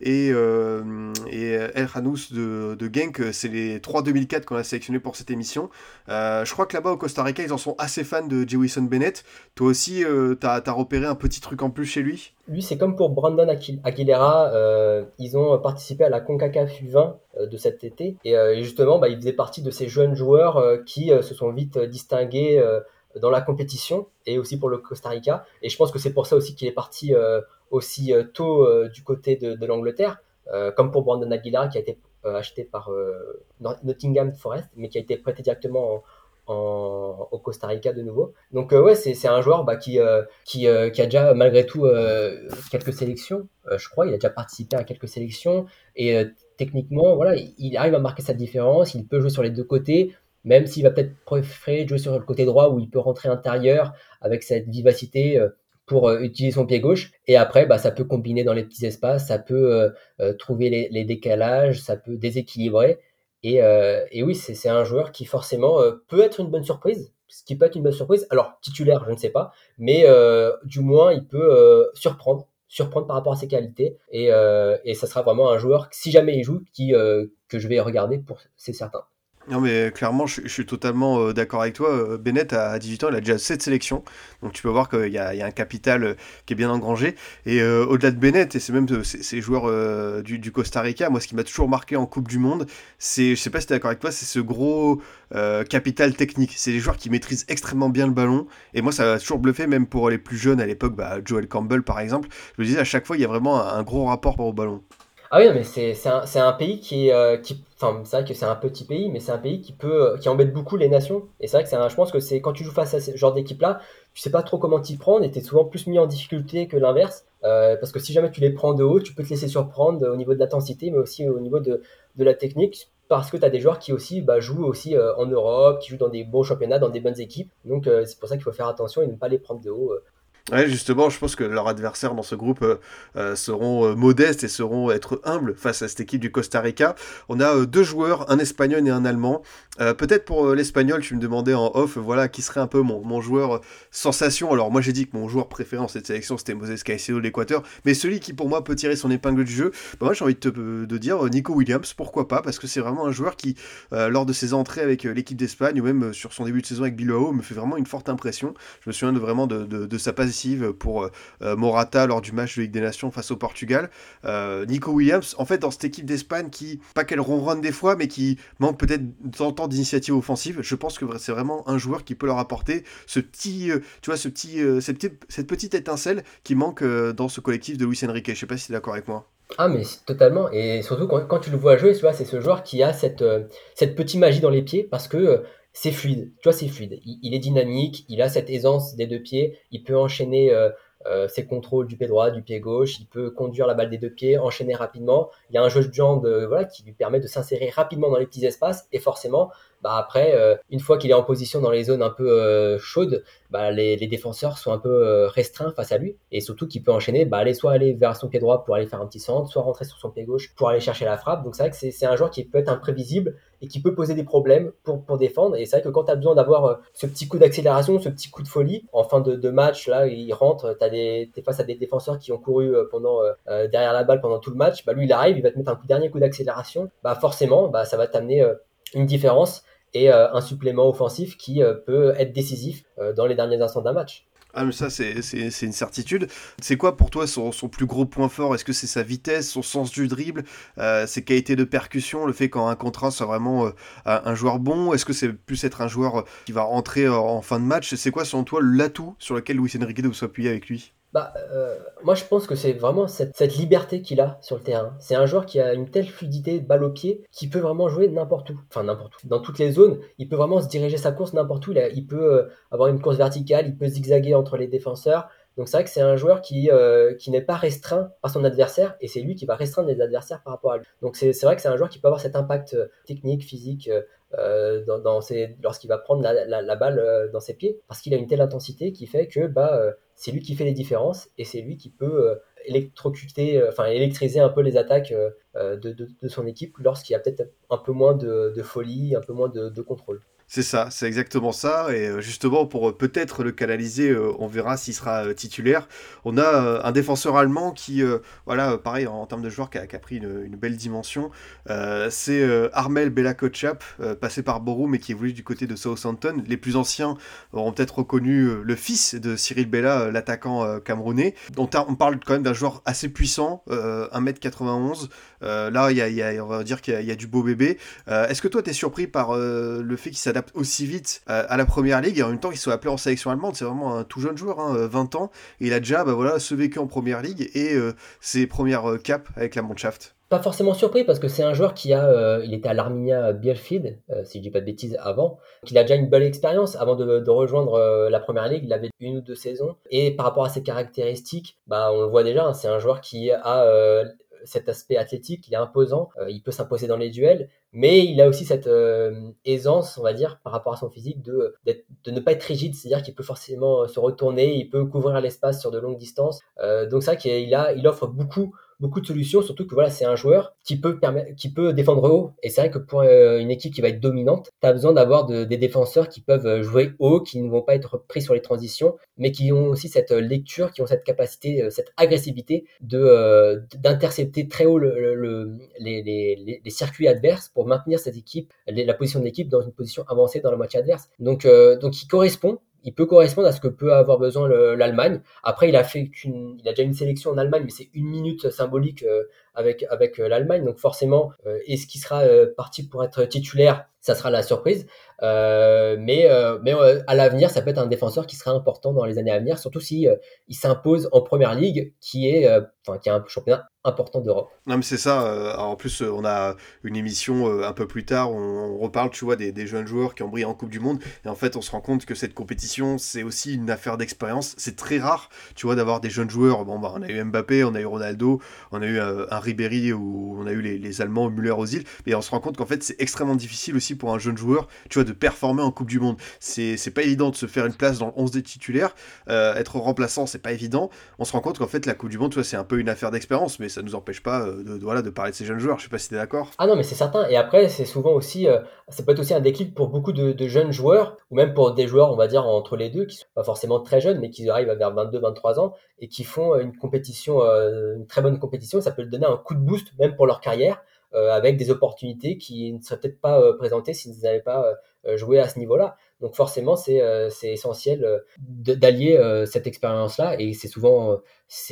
et, euh, et El Hanous de, de Genk, euh, c'est les 3 2004 qu'on a sélectionnés pour cette émission. Euh, je crois que là-bas au Costa Rica, ils en sont assez fans de Jewison Bennett. Toi aussi, euh, t'as as repéré un petit truc en plus chez lui? Lui, c'est comme pour Brandon Aguilera, euh, ils ont participé à la CONCACAF U20 euh, de cet été. Et, euh, justement, bah, il faisait partie de ces jeunes joueurs euh, qui euh, se sont vite euh, distingués euh, dans la compétition et aussi pour le Costa Rica. Et je pense que c'est pour ça aussi qu'il est parti euh, aussi euh, tôt euh, du côté de, l'Angleterre, comme pour Brandon Aguilera qui a été acheté par Nottingham Forest, mais qui a été prêté directement en, en- au Costa Rica de nouveau. Donc euh, ouais, c'est un joueur bah, qui, qui, qui a déjà malgré tout quelques sélections, je crois, il a déjà participé à quelques sélections et techniquement, voilà, il, il arrive à marquer sa différence, il peut jouer sur les deux côtés, même s'il va peut-être préférer jouer sur le côté droit où il peut rentrer intérieur avec cette vivacité euh, pour euh, utiliser son pied gauche. Et après, bah, ça peut combiner dans les petits espaces, ça peut euh, trouver les, décalages, ça peut déséquilibrer. Et, euh, et oui, c'est un joueur qui forcément peut être une bonne surprise, ce qui peut être une bonne surprise. Alors, titulaire, je ne sais pas, mais du moins, il peut surprendre, surprendre par rapport à ses qualités. Et, et ça sera vraiment un joueur, si jamais il joue, qui, que je vais regarder, pour c'est certain. Non mais clairement je, suis totalement euh, d'accord avec toi. Euh, Bennett à 18 ans il a déjà 7 sélections. Donc tu peux voir qu'il y a, un capital euh, qui est bien engrangé. Et au-delà de Bennett et c'est même ces, joueurs du, Costa Rica, moi ce qui m'a toujours marqué en Coupe du Monde, c'est, je sais pas si tu es d'accord avec toi, c'est ce gros capital technique. C'est des joueurs qui maîtrisent extrêmement bien le ballon. Et moi ça m'a toujours bluffé même pour les plus jeunes à l'époque, bah, Joel Campbell par exemple. Je me disais à chaque fois il y a vraiment un, un gros rapport au ballon. Ah oui, mais c'est un, pays euh, qui, enfin, c'est vrai que c'est un petit pays, mais c'est un pays qui peut, qui embête beaucoup les nations. Et c'est vrai que c'est je pense que c'est quand tu joues face à ce genre d'équipe-là, tu sais pas trop comment t'y prendre et t'es souvent plus mis en difficulté que l'inverse. Euh, parce que si jamais tu les prends de haut, tu peux te laisser surprendre au niveau de l'intensité, mais aussi au niveau de, la technique. Parce que tu as des joueurs qui aussi bah, jouent aussi euh, en Europe, qui jouent dans des bons championnats, dans des bonnes équipes. Donc euh, c'est pour ça qu'il faut faire attention et ne pas les prendre de haut. euh. Ouais, justement, je pense que leurs adversaires dans ce groupe euh, euh, seront euh, modestes et seront être humbles face à cette équipe du Costa Rica. On a deux joueurs, un espagnol et un allemand. Peut-être pour l'espagnol, tu me demandais en off, voilà, qui serait un peu mon, mon joueur sensation. Alors moi j'ai dit que mon joueur préféré en cette sélection c'était Moses Caicedo de l'Équateur, mais celui qui pour moi peut tirer son épingle du jeu, bah, moi j'ai envie de, te, de dire Nico Williams, pourquoi pas, parce que c'est vraiment un joueur qui, lors de ses entrées avec l'équipe d'Espagne ou même sur son début de saison avec Bilbao, me fait vraiment une forte impression. Je me souviens de, vraiment de, de, de sa passe pour euh, euh, Morata lors du match de Ligue des Nations face au Portugal. Euh, Nico Williams, en fait, dans cette équipe d'Espagne qui, pas qu'elle ronronne des fois, mais qui manque peut-être de temps en temps d'initiative offensive, je pense que c'est vraiment un joueur qui peut leur apporter ce petit, tu vois, ce petit, cette, petite, cette petite étincelle qui manque dans ce collectif de Luis Enrique. Je sais pas si tu es d'accord avec moi. Ah mais totalement et surtout quand, quand, tu le vois jouer, tu vois, c'est ce joueur qui a cette, cette petite magie dans les pieds parce que c'est fluide. Tu vois, c'est fluide. Il, est dynamique, il a cette aisance des deux pieds, il peut enchaîner euh, euh, ses contrôles du pied droit, du pied gauche, il peut conduire la balle des deux pieds, enchaîner rapidement. Il y a un jeu de jambes euh, voilà, qui lui permet de s'insérer rapidement dans les petits espaces et forcément, bah après, euh, une fois qu'il est en position dans les zones un peu euh, chaudes, bah les, les, défenseurs sont un peu euh, restreints face à lui et surtout qu'il peut enchaîner, bah aller soit aller vers son pied droit pour aller faire un petit centre, soit rentrer sur son pied gauche pour aller chercher la frappe. Donc c'est vrai que c'est un joueur qui peut être imprévisible et qui peut poser des problèmes pour, pour défendre. Et c'est vrai que quand tu as besoin d'avoir ce petit coup d'accélération, ce petit coup de folie, en fin de, de match, là, il rentre, tu es face à des défenseurs qui ont couru pendant derrière la balle pendant tout le match, bah lui il arrive, il va te mettre un dernier coup d'accélération, bah forcément, bah ça va t'amener une différence et euh, un supplément offensif qui euh, peut être décisif euh, dans les derniers instants d'un match. Ah mais ça c'est une certitude. C'est quoi pour toi son, son, plus gros point fort? Est-ce que c'est sa vitesse, son sens du dribble, ses qualités de percussion, le fait qu'en un contre soit vraiment un joueur bon? Est-ce que c'est plus être un joueur qui va rentrer en fin de match? C'est quoi selon toi l'atout sur lequel Luis Enrique doit s'appuyer avec lui? Bah, euh, moi, je pense que c'est vraiment cette, liberté qu'il a sur le terrain. C'est un joueur qui a une telle fluidité, balle au pied, qui peut vraiment jouer n'importe où. Enfin, n'importe où. Dans toutes les zones, il peut vraiment se diriger sa course n'importe où. Il, il peut euh, avoir une course verticale, il peut zigzaguer entre les défenseurs. Donc c'est vrai que c'est un joueur qui, euh, n'est pas restreint par son adversaire et c'est lui qui va restreindre les adversaires par rapport à lui. Donc c'est vrai que c'est un joueur qui peut avoir cet impact euh, technique, physique euh, dans, lorsqu'il va prendre la, balle dans ses pieds parce qu'il a une telle intensité qui fait que bah, c'est lui qui fait les différences et c'est lui qui peut électrocuter, enfin électriser un peu les attaques de, son équipe lorsqu'il y a peut-être un peu moins de, folie, un peu moins de, contrôle. C'est ça, c'est exactement ça. Et justement, pour peut-être le canaliser, on verra s'il sera titulaire. On a un défenseur allemand qui, voilà, pareil, en, termes de joueur, qui a, pris une, belle dimension. c'est Armel Bella Kotchap, passé par Borum mais qui évolue du côté de Southampton. Les plus anciens auront peut-être reconnu le fils de Cyril Bella, l'attaquant camerounais. On, on, parle quand même d'un joueur assez puissant, 1m91. là, y y a, on va dire qu'il y, a du beau bébé. Est-ce que toi, tu es surpris par le fait qu'il s'adapte aussi vite à, la première ligue et en même temps qu'il soit appelé en sélection allemande. C'est vraiment un tout jeune joueur, 20 hein, ans. Et il a déjà bah, voilà, ce vécu en première ligue et euh, ses premières euh, caps avec la Mannschaft. Pas forcément surpris parce que c'est un joueur qui a, euh, il était à l'Arminia Bielefeld, si je dis pas de bêtises, avant. qu'il a déjà une belle expérience avant de, rejoindre la première ligue. Il avait une ou deux saisons. Et par rapport à ses caractéristiques, bah, on le voit déjà, hein, c'est un joueur qui a cet aspect athlétique, il est imposant, il peut s'imposer dans les duels, mais il a aussi cette euh, aisance, on va dire, par rapport à son physique, de, de ne pas être rigide, c'est-à-dire qu'il peut forcément se retourner, il peut couvrir l'espace sur de longues distances. Euh, donc ça, qu'il a, il offre beaucoup beaucoup de solutions, surtout que voilà, c'est un joueur qui peut, qui peut défendre haut. Et c'est vrai que pour euh, une équipe qui va être dominante, tu as besoin d'avoir de, des défenseurs qui peuvent euh, jouer haut, qui ne vont pas être pris sur les transitions, mais qui ont aussi cette euh, lecture, qui ont cette capacité, cette agressivité de d'intercepter très haut le, le, les, circuits adverses pour maintenir cette équipe, la position de l'équipe dans une position avancée dans la moitié adverse. Donc, donc il correspond il peut correspondre à ce que peut avoir besoin l'Allemagne. Après, il a fait qu'une, il a déjà une sélection en Allemagne, mais c'est une minute symbolique euh, avec avec euh, l'Allemagne. Donc forcément, euh, est-ce qu'il sera parti pour être titulaire? Ça sera la surprise. mais mais à l'avenir, ça peut être un défenseur qui sera important dans les années à venir, surtout si il s'impose en première ligue, qui est enfin qui est un championnat important d'Europe. Non mais c'est ça. Euh, en plus, euh, on a une émission euh, un peu plus tard où on, reparle, tu vois, des, jeunes joueurs qui ont brillé en Coupe du Monde. Et en fait, on se rend compte que cette compétition, c'est aussi une affaire d'expérience. C'est très rare, tu vois, d'avoir des jeunes joueurs. Bon, bah, on a eu Mbappé, on a eu Ronaldo, on a eu un Ribéry où on a eu les, les Allemands, Müller aux îles, et on se rend compte qu'en fait c'est extrêmement difficile aussi pour un jeune joueur, tu vois, de performer en Coupe du Monde. C'est pas évident de se faire une place dans le 11 des titulaires, euh, être remplaçant c'est pas évident. On se rend compte qu'en fait la Coupe du Monde, tu vois, c'est un peu une affaire d'expérience, mais ça nous empêche pas euh, de, voilà, de parler de ces jeunes joueurs. Je sais pas si t'es d'accord. Ah non, mais c'est certain. Et après, c'est souvent aussi, euh, ça peut être aussi un déclic pour beaucoup de, jeunes joueurs, ou même pour des joueurs, on va dire, entre les deux, qui sont pas forcément très jeunes, mais qui arrivent vers 22, 23 ans, et qui font une compétition, une très bonne compétition. Ça peut leur donner un coup de boost, même pour leur carrière. Euh, avec des opportunités qui ne seraient peut-être pas euh, présentées s'ils n'avaient pas euh, joué à ce niveau-là. Donc forcément, c'est essentiel d'allier cette expérience-là et c'est souvent,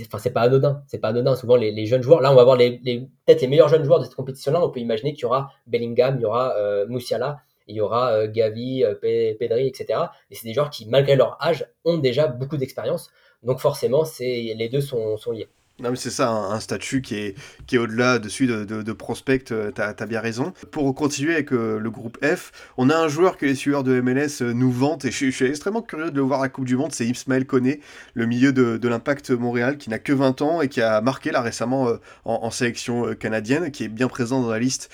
enfin c'est pas anodin, c'est pas anodin. Souvent les, jeunes joueurs, là on va voir les, peut-être les meilleurs jeunes joueurs de cette compétition-là. On peut imaginer qu'il y aura Bellingham, il y aura Moussiala, il y aura Gavi, Pedri, etc. Et c'est des joueurs qui, malgré leur âge, ont déjà beaucoup d'expérience. Donc forcément, les deux sont liés. Non, mais c'est ça, un, statut qui est, qui est au-delà dessus de, de, de prospect, euh, t'as as bien raison. Pour continuer avec euh, le groupe F, on a un joueur que les sueurs de MLS euh, nous vantent, et je, suis extrêmement curieux de le voir à la Coupe du Monde, c'est Ismaël Koné, le milieu de, l'Impact Montréal, qui n'a que 20 ans et qui a marqué là récemment en, sélection canadienne, qui est bien présent dans la liste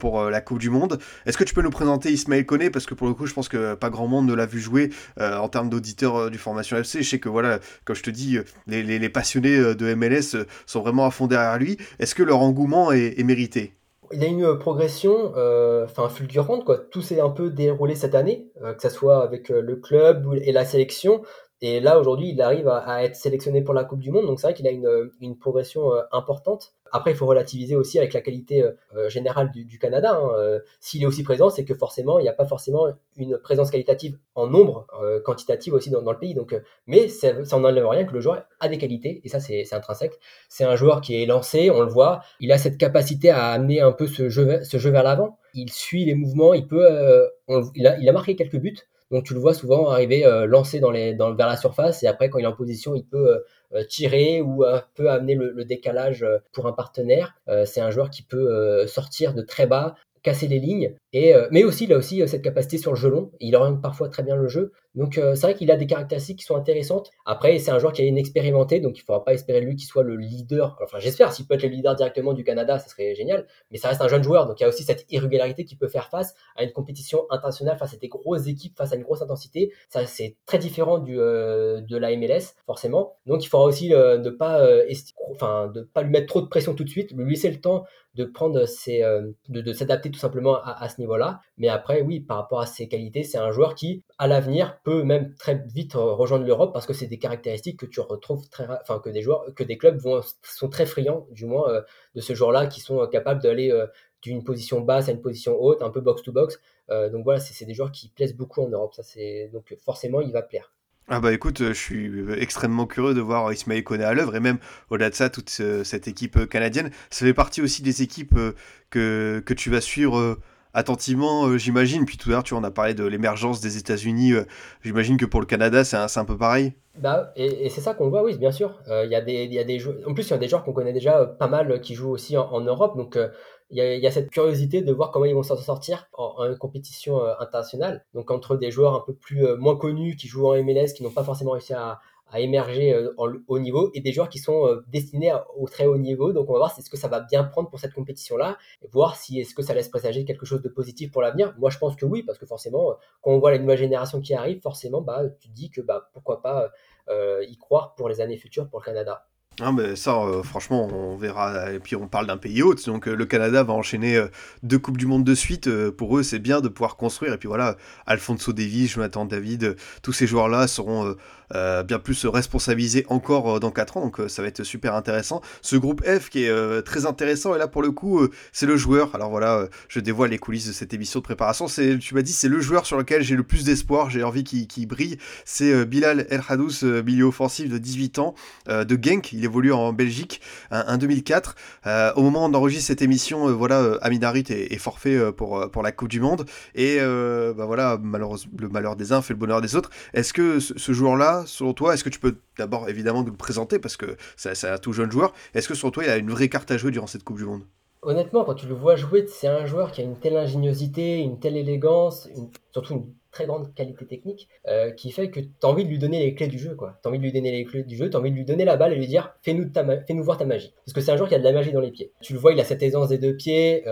pour la Coupe du Monde. Est-ce que tu peux nous présenter Ismaël Koné? Parce que pour le coup, je pense que pas grand monde ne l'a vu jouer en termes d'auditeurs du Formation FC. Je sais que voilà, comme je te dis, les passionnés de MLS sont vraiment à fond derrière lui. Est-ce que leur engouement est, mérité? Il y a une progression euh, fulgurante quoi. Tout s'est un peu déroulé cette année euh, que ce soit avec euh, le club et la sélection. Et là aujourd'hui il arrive à, être sélectionné pour la Coupe du Monde. Donc c'est vrai qu'il a une progression importante après, il faut relativiser aussi avec la qualité euh, euh, générale du, Canada. Hein. Euh, s'il est aussi présent, c'est que forcément, il n'y a pas forcément une présence qualitative en nombre, quantitative aussi dans, le pays. Donc, mais ça, n'enlève rien que le joueur a des qualités, et ça, c'est intrinsèque. C'est un joueur qui est lancé, on le voit. Il a cette capacité à amener un peu ce jeu, ce jeu vers l'avant. Il suit les mouvements, il peut. il, a, il a marqué quelques buts. Donc tu le vois souvent arriver euh, lancé vers la surface et après quand il est en position, il peut euh, tirer ou euh, peut amener le, le, décalage pour un partenaire. c'est un joueur qui peut sortir de très bas, casser les lignes. Et, euh, mais aussi, il a aussi euh, cette capacité sur le jeu long. Il oriente parfois très bien le jeu. Donc, euh, c'est vrai qu'il a des caractéristiques qui sont intéressantes. Après, c'est un joueur qui a une expérimenté, donc il ne faudra pas espérer lui qu'il soit le leader. Enfin, j'espère, s'il peut être le leader directement du Canada, ce serait génial. Mais ça reste un jeune joueur, donc il y a aussi cette irrégularité qui peut faire face à une compétition internationale, face à des grosses équipes, face à une grosse intensité. Ça, c'est très différent du, de la MLS, forcément. Donc, il faudra aussi ne pas, enfin, de pas lui mettre trop de pression tout de suite, lui laisser le temps de prendre ses, de, de s'adapter tout simplement à, à niveau-là. Mais après, oui, par rapport à ses qualités, c'est un joueur qui, à l'avenir, peut même très vite rejoindre l'Europe parce que c'est des caractéristiques que tu retrouves très, enfin que des joueurs, que des clubs vont, sont très friands, du moins, euh, de ce joueur-là, qui sont capables d'aller euh, d'une position basse à une position haute, un peu box to box. Euh, donc voilà, c'est des joueurs qui plaisent beaucoup en Europe. Ça, c'est donc forcément, il va plaire. Ah bah écoute, je suis extrêmement curieux de voir Ismaël Koné à l'œuvre et même au-delà de ça, toute cette équipe canadienne. Ça fait partie aussi des équipes que, que tu vas suivre attentivement, euh, j'imagine. Puis tout à l'heure, tu en as parlé de l'émergence des États-Unis. Euh, j'imagine que pour le Canada, c'est un, un, peu pareil. Bah, et, c'est ça qu'on voit, oui, bien sûr. Euh, il y, a des, y a des. En plus, il y a des joueurs qu'on connaît déjà pas mal qui jouent aussi en, Europe. Donc, il y, a, cette curiosité de voir comment ils vont s'en sortir en, compétition internationale. Donc, entre des joueurs un peu plus moins connus qui jouent en MLS, qui n'ont pas forcément réussi à, émerger euh, en niveau et des joueurs qui sont euh, destinés au très haut niveau. Donc on va voir si est-ce que ça va bien prendre pour cette compétition-là voir si est-ce que ça laisse présager quelque chose de positif pour l'avenir. Moi je pense que oui parce que forcément euh, quand on voit la nouvelle génération qui arrive, forcément bah tu te dis que bah pourquoi pas y croire pour les années futures pour le Canada. Ah mais ça, franchement, on verra. Et puis on parle d'un pays hôte, donc le Canada va enchaîner deux Coupes du Monde de suite. pour eux, c'est bien de pouvoir construire. Et puis voilà, Alfonso Davis, Jonathan David, tous ces joueurs-là seront euh, bien plus responsabilisé encore euh, dans 4 ans, donc euh, ça va être super intéressant. Ce groupe F qui est très intéressant, et là pour le coup, c'est le joueur. Alors voilà, je dévoile les coulisses de cette émission de préparation. C'est, tu m'as dit, c'est le joueur sur lequel j'ai le plus d'espoir, j'ai envie qu'il brille. C'est Bilal El Hadous, milieu offensif de 18 ans, de Genk. Il évolue en Belgique, un, 2004. au moment où on enregistre cette émission, voilà, Aminarit est, est, forfait pour, pour la Coupe du Monde. Et bah voilà, malheureusement, le malheur des uns fait le bonheur des autres. Est-ce que ce joueur-là, selon toi Est-ce que tu peux d'abord évidemment nous le présenter parce que c'est un tout jeune joueur Est-ce que selon toi il a une vraie carte à jouer durant cette Coupe du Monde? Honnêtement, quand tu le vois jouer, c'est un joueur qui a une telle ingéniosité, une telle élégance, surtout une très grande qualité technique qui fait que tu as envie de lui donner les clés du jeu. Tu as envie de lui donner les clés du jeu, tu as envie de lui donner la balle et lui dire fais-nous fais -nous voir ta magie. Parce que c'est un joueur qui a de la magie dans les pieds. Tu le vois, il a cette aisance des deux pieds,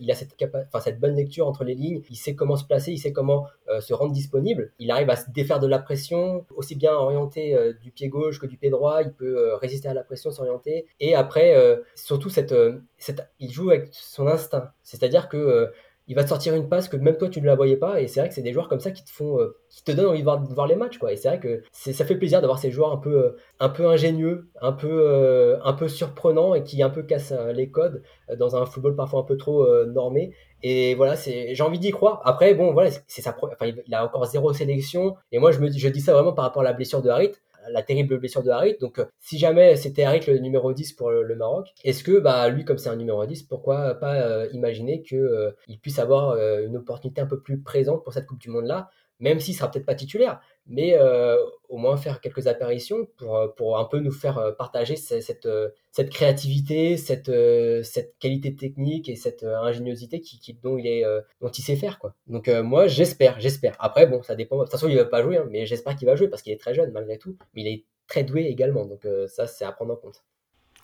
il a cette, cette bonne lecture entre les lignes, il sait comment se placer, il sait comment se rendre disponible. Il arrive à se défaire de la pression, aussi bien orienté du pied gauche que du pied droit, il peut résister à la pression, s'orienter. Et après, surtout, cette, cette, il joue avec son instinct. C'est-à-dire que il va te sortir une passe que même toi tu ne la voyais pas. Et c'est vrai que c'est des joueurs comme ça qui te font euh, qui te donnent envie de voir, de voir les matchs quoi. Et c'est vrai que ça fait plaisir d'avoir ces joueurs un peu euh, un peu ingénieux un peu euh, un peu surprenants et qui un peu cassent les codes dans un football parfois un peu trop normé. Et voilà c'est j'ai envie d'y croire. Après bon voilà c'est sa enfin, il a encore zéro sélection. Et moi je me je dis ça vraiment par rapport à la blessure de Harit la terrible blessure de Harit. Donc, euh, si jamais c'était Harit le numéro 10 pour le, Maroc, est-ce que, bah, lui, comme c'est un numéro 10, pourquoi pas euh, imaginer qu'il euh, puisse avoir une opportunité un peu plus présente pour cette Coupe du Monde-là même s'il sera peut-être pas titulaire, mais euh, au moins faire quelques apparitions pour, euh, pour un peu nous faire euh, partager cette, cette, créativité, cette, cette qualité technique et cette ingéniosité qui, dont, il est, dont il sait faire. Quoi. Donc moi, j'espère, j'espère. Après, bon, ça dépend. De toute façon, il va pas jouer, hein, mais j'espère qu'il va jouer parce qu'il est très jeune malgré tout, mais il est très doué également. Donc ça, c'est à prendre en compte.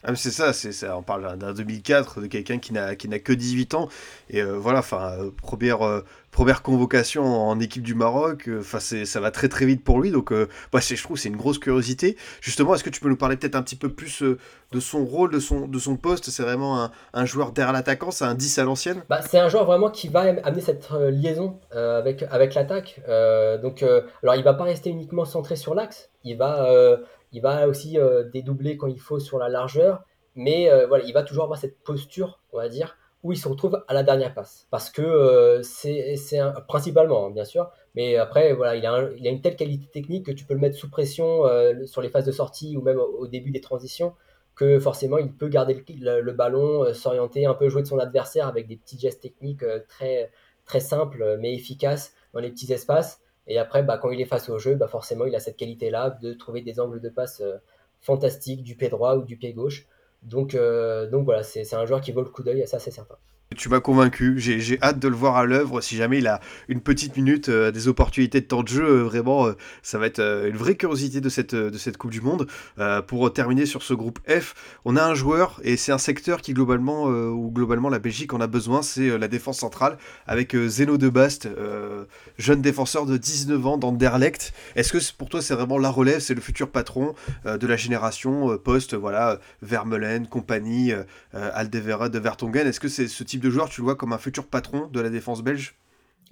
Ah, c'est ça, c'est ça. On parle d'un 2004, de quelqu'un qui n'a qui n'a que 18 ans et euh, voilà, enfin euh, première euh, première convocation en équipe du Maroc. Enfin ça va très très vite pour lui, donc bah, je trouve c'est une grosse curiosité. Justement, est-ce que tu peux nous parler peut-être un petit peu plus de son rôle, de son de son poste? C'est vraiment un, joueur derrière l'attaquant, c'est un 10 à l'ancienne? Bah, c'est un joueur vraiment qui va amener cette liaison avec avec l'attaque. donc alors il va pas rester uniquement centré sur l'axe, il va il va aussi euh, dédoubler quand il faut sur la largeur, mais euh, il va toujours avoir cette posture, on va dire, où il se retrouve à la dernière passe. Parce que euh, c'est principalement, hein, bien sûr, mais après, voilà, il a, une telle qualité technique que tu peux le mettre sous pression sur les phases de sortie ou même au, début des transitions que forcément il peut garder le, ballon, s'orienter, un peu jouer de son adversaire avec des petits gestes techniques très simples mais efficaces dans les petits espaces. Et après, bah, quand il est face au jeu, bah, forcément, il a cette qualité-là de trouver des angles de passe euh, fantastiques du pied droit ou du pied gauche. Donc, euh, donc voilà, c'est un joueur qui vaut le coup d'œil, ça c'est certain. Tu m'as convaincu, j'ai hâte de le voir à l'œuvre. Si jamais il a une petite minute, euh, des opportunités de temps de jeu, euh, vraiment, euh, ça va être une vraie curiosité de cette, de cette Coupe du Monde. pour terminer sur ce groupe F, on a un joueur et c'est un secteur qui globalement, où globalement la Belgique en a besoin, c'est la défense centrale avec Zeno de Bast, jeune défenseur de 19 ans d'Anderlecht. Est-ce que pour toi c'est vraiment la relève, c'est le futur patron de la génération post, voilà, Vermeulen, compagnie, Aldevera de Vertonghen? Est-ce que c'est ce type de joueur, tu le vois comme un futur patron de la défense belge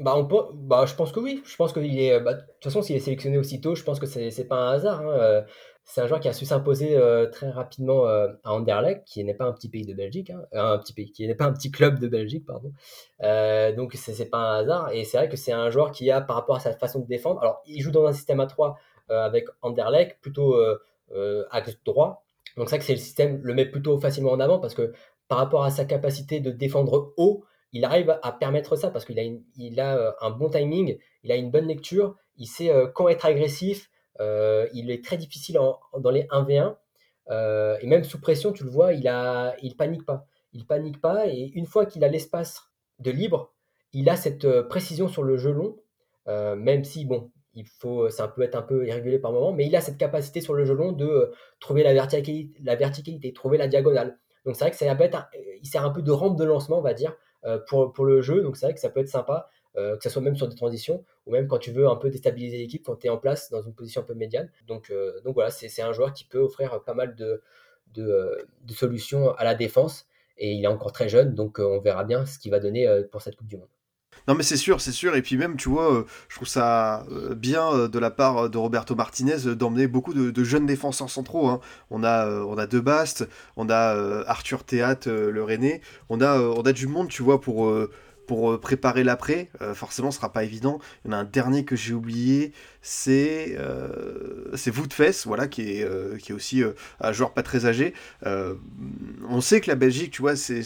bah, on bah, je pense que oui. Je pense qu'il est. Bah, de toute façon, s'il est sélectionné aussitôt, je pense que c'est pas un hasard. Hein. Euh, c'est un joueur qui a su s'imposer euh, très rapidement euh, à Anderlecht, qui n'est pas un petit pays de Belgique, hein. un petit pays, qui n'est pas un petit club de Belgique, pardon. donc c'est pas un hasard. Et c'est vrai que c'est un joueur qui a, par rapport à sa façon de défendre, alors il joue dans un système à 3 avec Anderlecht, plutôt axe droit. Donc c'est vrai que c'est le système le met plutôt facilement en avant parce que par rapport à sa capacité de défendre haut, il arrive à permettre ça parce qu'il a, euh, un bon timing, il a une bonne lecture, il sait euh, quand être agressif, euh, il est très difficile dans les 1v1, et même sous pression, tu le vois, il a, panique pas. Il panique pas, et une fois qu'il a l'espace de libre, il a cette précision sur le jeu long, même si, bon, il faut, ça peut être un peu irrégulier par moment, mais il a cette capacité sur le jeu long de trouver la verticalité, trouver la diagonale. Donc c'est vrai que ça être il sert un peu de rampe de lancement, on va dire, euh, pour, le jeu. Donc c'est vrai que ça peut être sympa, euh, que ce soit même sur des transitions, ou même quand tu veux un peu déstabiliser l'équipe, quand tu es en place dans une position un peu médiane. Donc, euh, donc voilà, c'est un joueur qui peut offrir pas mal de, solutions à la défense. Et il est encore très jeune, donc on verra bien ce qu'il va donner pour cette Coupe du Monde. Non mais c'est sûr, c'est sûr. Et puis même, tu vois, euh, je trouve ça euh, bien euh, de la part de Roberto Martinez d'emmener beaucoup de, jeunes défenseurs centraux. Hein. On a, on a on a Arthur Théat, le René. On a, on a du monde, tu vois, pour pour préparer l'après. forcément, ce sera pas évident. Il y en a un dernier que j'ai oublié c'est euh, c'est Woodfess, voilà, qui est, euh, qui est aussi euh, un joueur pas très âgé. on sait que la Belgique, tu vois, c'est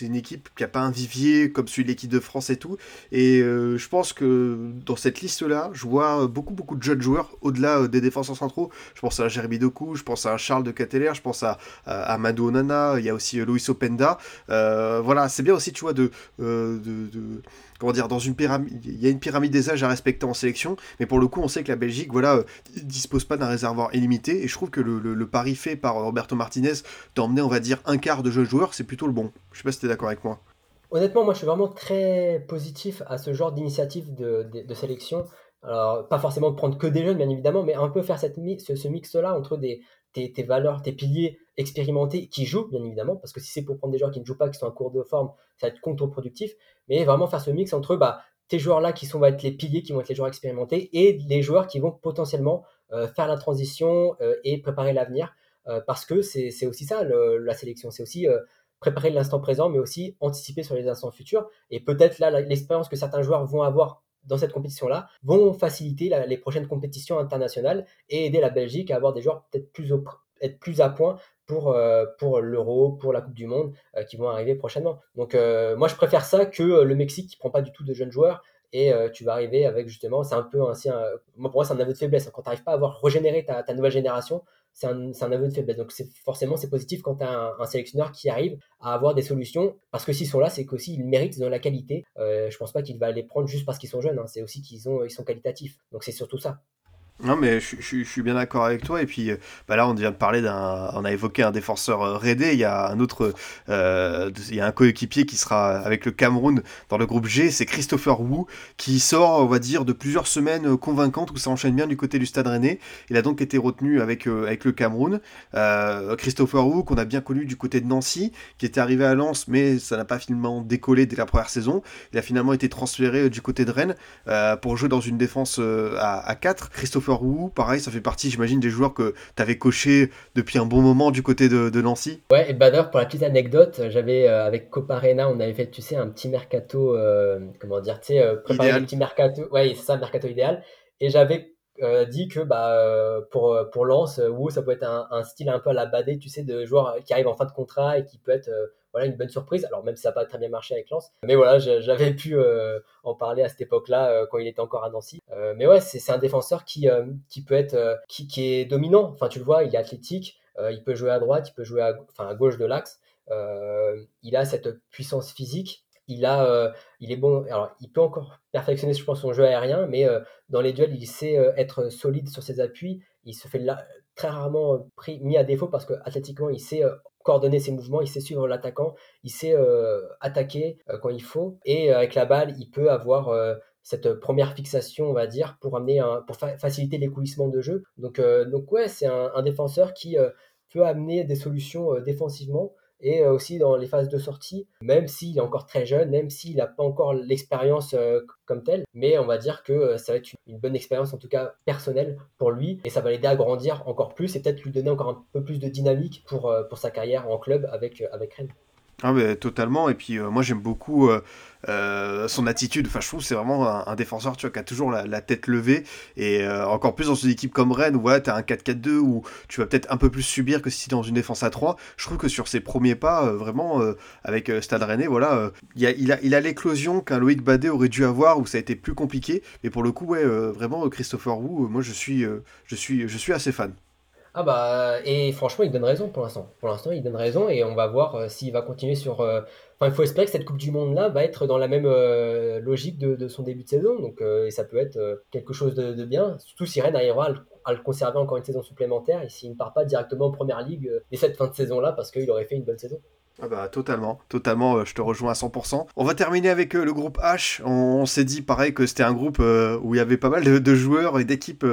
une équipe qui a pas un vivier comme celui de l'équipe de France et tout. Et je pense que dans cette liste-là, je vois beaucoup, beaucoup de jeunes joueurs au-delà des défenseurs centraux. Je pense à Jérémy Doku, je pense à Charles de Cateller, je pense à, à, Onana, il y a aussi Luis Openda. voilà, c'est bien aussi, tu vois, de, comment dire, dans une pyramide, il y a une pyramide des âges à respecter en sélection, mais pour le coup, on sait que la Belgique, voilà, euh, dispose pas d'un réservoir illimité, et je trouve que le, pari fait par Roberto Martinez d'emmener, on va dire, un quart de jeunes joueurs, c'est plutôt le bon. Je sais pas si tu es d'accord avec moi. Honnêtement, moi, je suis vraiment très positif à ce genre d'initiative de, sélection. Alors, pas forcément de prendre que des jeunes, bien évidemment, mais un peu faire cette ce, mix-là entre des, tes, tes, valeurs, tes piliers expérimentés qui jouent, bien évidemment, parce que si c'est pour prendre des joueurs qui ne jouent pas, qui sont en cours de forme, ça va être contre-productif, mais vraiment faire ce mix entre bah, tes joueurs-là qui sont, vont être les piliers, qui vont être les joueurs expérimentés, et les joueurs qui vont potentiellement euh, faire la transition euh, et préparer l'avenir, euh, parce que c'est aussi ça, la sélection, c'est aussi préparer l'instant présent, mais aussi anticiper sur les instants futurs, et peut-être là, l'expérience que certains joueurs vont avoir dans cette compétition-là vont faciliter les prochaines compétitions internationales et aider la Belgique à avoir des joueurs peut-être plus, être plus à point pour, euh, pour l'Euro, pour la Coupe du Monde euh, qui vont arriver prochainement. Donc euh, moi je préfère ça que le Mexique qui prend pas du tout de jeunes joueurs et tu vas arriver avec justement, c'est un peu ainsi, un, moi pour moi c'est un aveu de faiblesse. Quand tu n'arrives pas à avoir régénéré ta, nouvelle génération, c'est un, un, aveu de faiblesse. Donc c'est forcément c'est positif quand tu as un, sélectionneur qui arrive à avoir des solutions, parce que s'ils sont là, c'est qu'aussi ils méritent dans la qualité. Euh, je pense pas qu'il va les prendre juste parce qu'ils sont jeunes, hein. c'est aussi qu'ils ont ils sont qualitatifs. Donc c'est surtout ça. Non, mais je, suis bien d'accord avec toi. Et puis euh, bah là, on vient de parler d'un. On a évoqué un défenseur euh, raidé. Il y a un autre. Euh, il y a un coéquipier qui sera avec le Cameroun dans le groupe G. C'est Christopher Wu qui sort, on va dire, de plusieurs semaines convaincantes où ça enchaîne bien du côté du stade rennais. Il a donc été retenu avec, avec le Cameroun. Christopher Wu, qu'on a bien connu du côté de Nancy, qui était arrivé à Lens, mais ça n'a pas finalement décollé dès la première saison. Il a finalement été transféré du côté de Rennes pour jouer dans une défense à, à 4. Christopher pareil, ça fait partie, j'imagine, des joueurs que tu avais coché depuis un bon moment du côté de, Nancy. Ouais, et bah pour la petite anecdote, j'avais euh, avec Coparena, on avait fait, tu sais, un petit mercato, euh, comment dire, tu sais, euh, préparé un petit mercato, ouais, c'est ça, mercato idéal. Et j'avais dit que bah, pour, pour Lens, Wu, ça peut être un, style un peu à la badée, tu sais, de joueur qui arrive en fin de contrat et qui peut être voilà une bonne surprise. Alors même si ça n'a pas très bien marché avec Lens, mais voilà, j'avais pu euh, en parler à cette époque-là euh, quand il était encore à Nancy. Euh, mais ouais, c'est un défenseur qui qui peut être qui, qui est dominant. Enfin, tu le vois, il est athlétique, il peut jouer à droite, il peut jouer à, enfin, à gauche de l'axe. il a cette puissance physique. Il a, il est bon. Alors, il peut encore perfectionner, je pense, son jeu aérien, mais dans les duels, il sait être solide sur ses appuis. Il se fait très rarement pris, mis à défaut parce que athlétiquement, il sait coordonner ses mouvements, il sait suivre l'attaquant, il sait euh, attaquer euh, quand il faut, et euh, avec la balle, il peut avoir cette première fixation, on va dire, pour amener un, pour faciliter l'écoulissement de jeu. Donc, donc ouais, c'est un, défenseur qui peut amener des solutions défensivement et euh, aussi dans les phases de sortie, même s'il est encore très jeune, même s'il n'a pas encore l'expérience euh, comme telle, mais on va dire que euh, ça va être une bonne expérience en tout cas personnelle pour lui et ça va l'aider à grandir encore plus et peut-être lui donner encore un peu plus de dynamique pour, sa carrière en club avec, avec Rennes. Ah mais totalement et puis moi j'aime beaucoup euh, son attitude, enfin je trouve c'est vraiment un, défenseur tu vois, qui a toujours la, tête levée et euh, encore plus dans une équipe comme Rennes où ouais, tu as un 4-4-2 où tu vas peut-être un peu plus subir que si tu dans une défense à 3. Je trouve que sur ses premiers pas, euh, vraiment avec Stade Rennais, voilà, il, a, il a, il a l'éclosion qu'un Loïc Badet aurait dû avoir où ça a été plus compliqué. Mais pour le coup, ouais, vraiment Christopher Wu, moi je suis, je, suis, je suis assez fan. Ah bah et franchement il donne raison pour l'instant. Pour l'instant il donne raison et on va voir s'il va continuer sur il faut espérer que cette Coupe du Monde-là va être dans la même euh, logique de, son début de saison. Donc, euh, et ça peut être euh, quelque chose de, bien, surtout si Rennes arrivera à le, conserver encore une saison supplémentaire et s'il ne part pas directement en première ligue dès cette fin de saison-là parce qu'il aurait fait une bonne saison. Ah bah totalement, totalement, je te rejoins à 100%. On va terminer avec le groupe H. On, s'est dit pareil que c'était un groupe où il y avait pas mal de, joueurs et d'équipes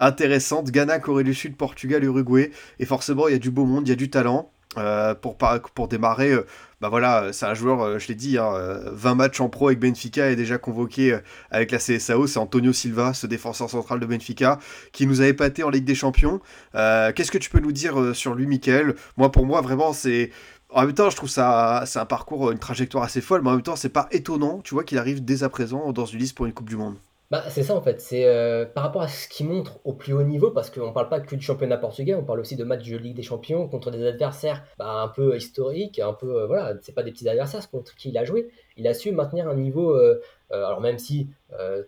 intéressantes. Ghana, Corée du Sud, Portugal, Uruguay. Et forcément, il y a du beau monde, il y a du talent. pour, pour démarrer, bah voilà, c'est un joueur, euh, je l'ai dit, 20 hein, matchs en pro avec Benfica et déjà convoqué euh, avec la CSAO. C'est Antonio Silva, ce défenseur central de Benfica, qui nous a épaté en Ligue des Champions. Euh, qu'est-ce que tu peux nous dire sur lui, Michael? Moi, pour moi, vraiment, c'est. En même temps, je trouve ça c'est un parcours, une trajectoire assez folle, mais en même temps, c'est pas étonnant, tu vois, qu'il arrive dès à présent dans une liste pour une Coupe du Monde. Bah, c'est ça en fait, c'est euh, par rapport à ce qu'il montre au plus haut niveau, parce qu'on ne parle pas que du championnat portugais, on parle aussi de matchs de Ligue des Champions contre des adversaires bah, un peu historiques, un peu, euh, voilà, c'est pas des petits adversaires contre qui il a joué. Il a su maintenir un niveau, euh, alors même si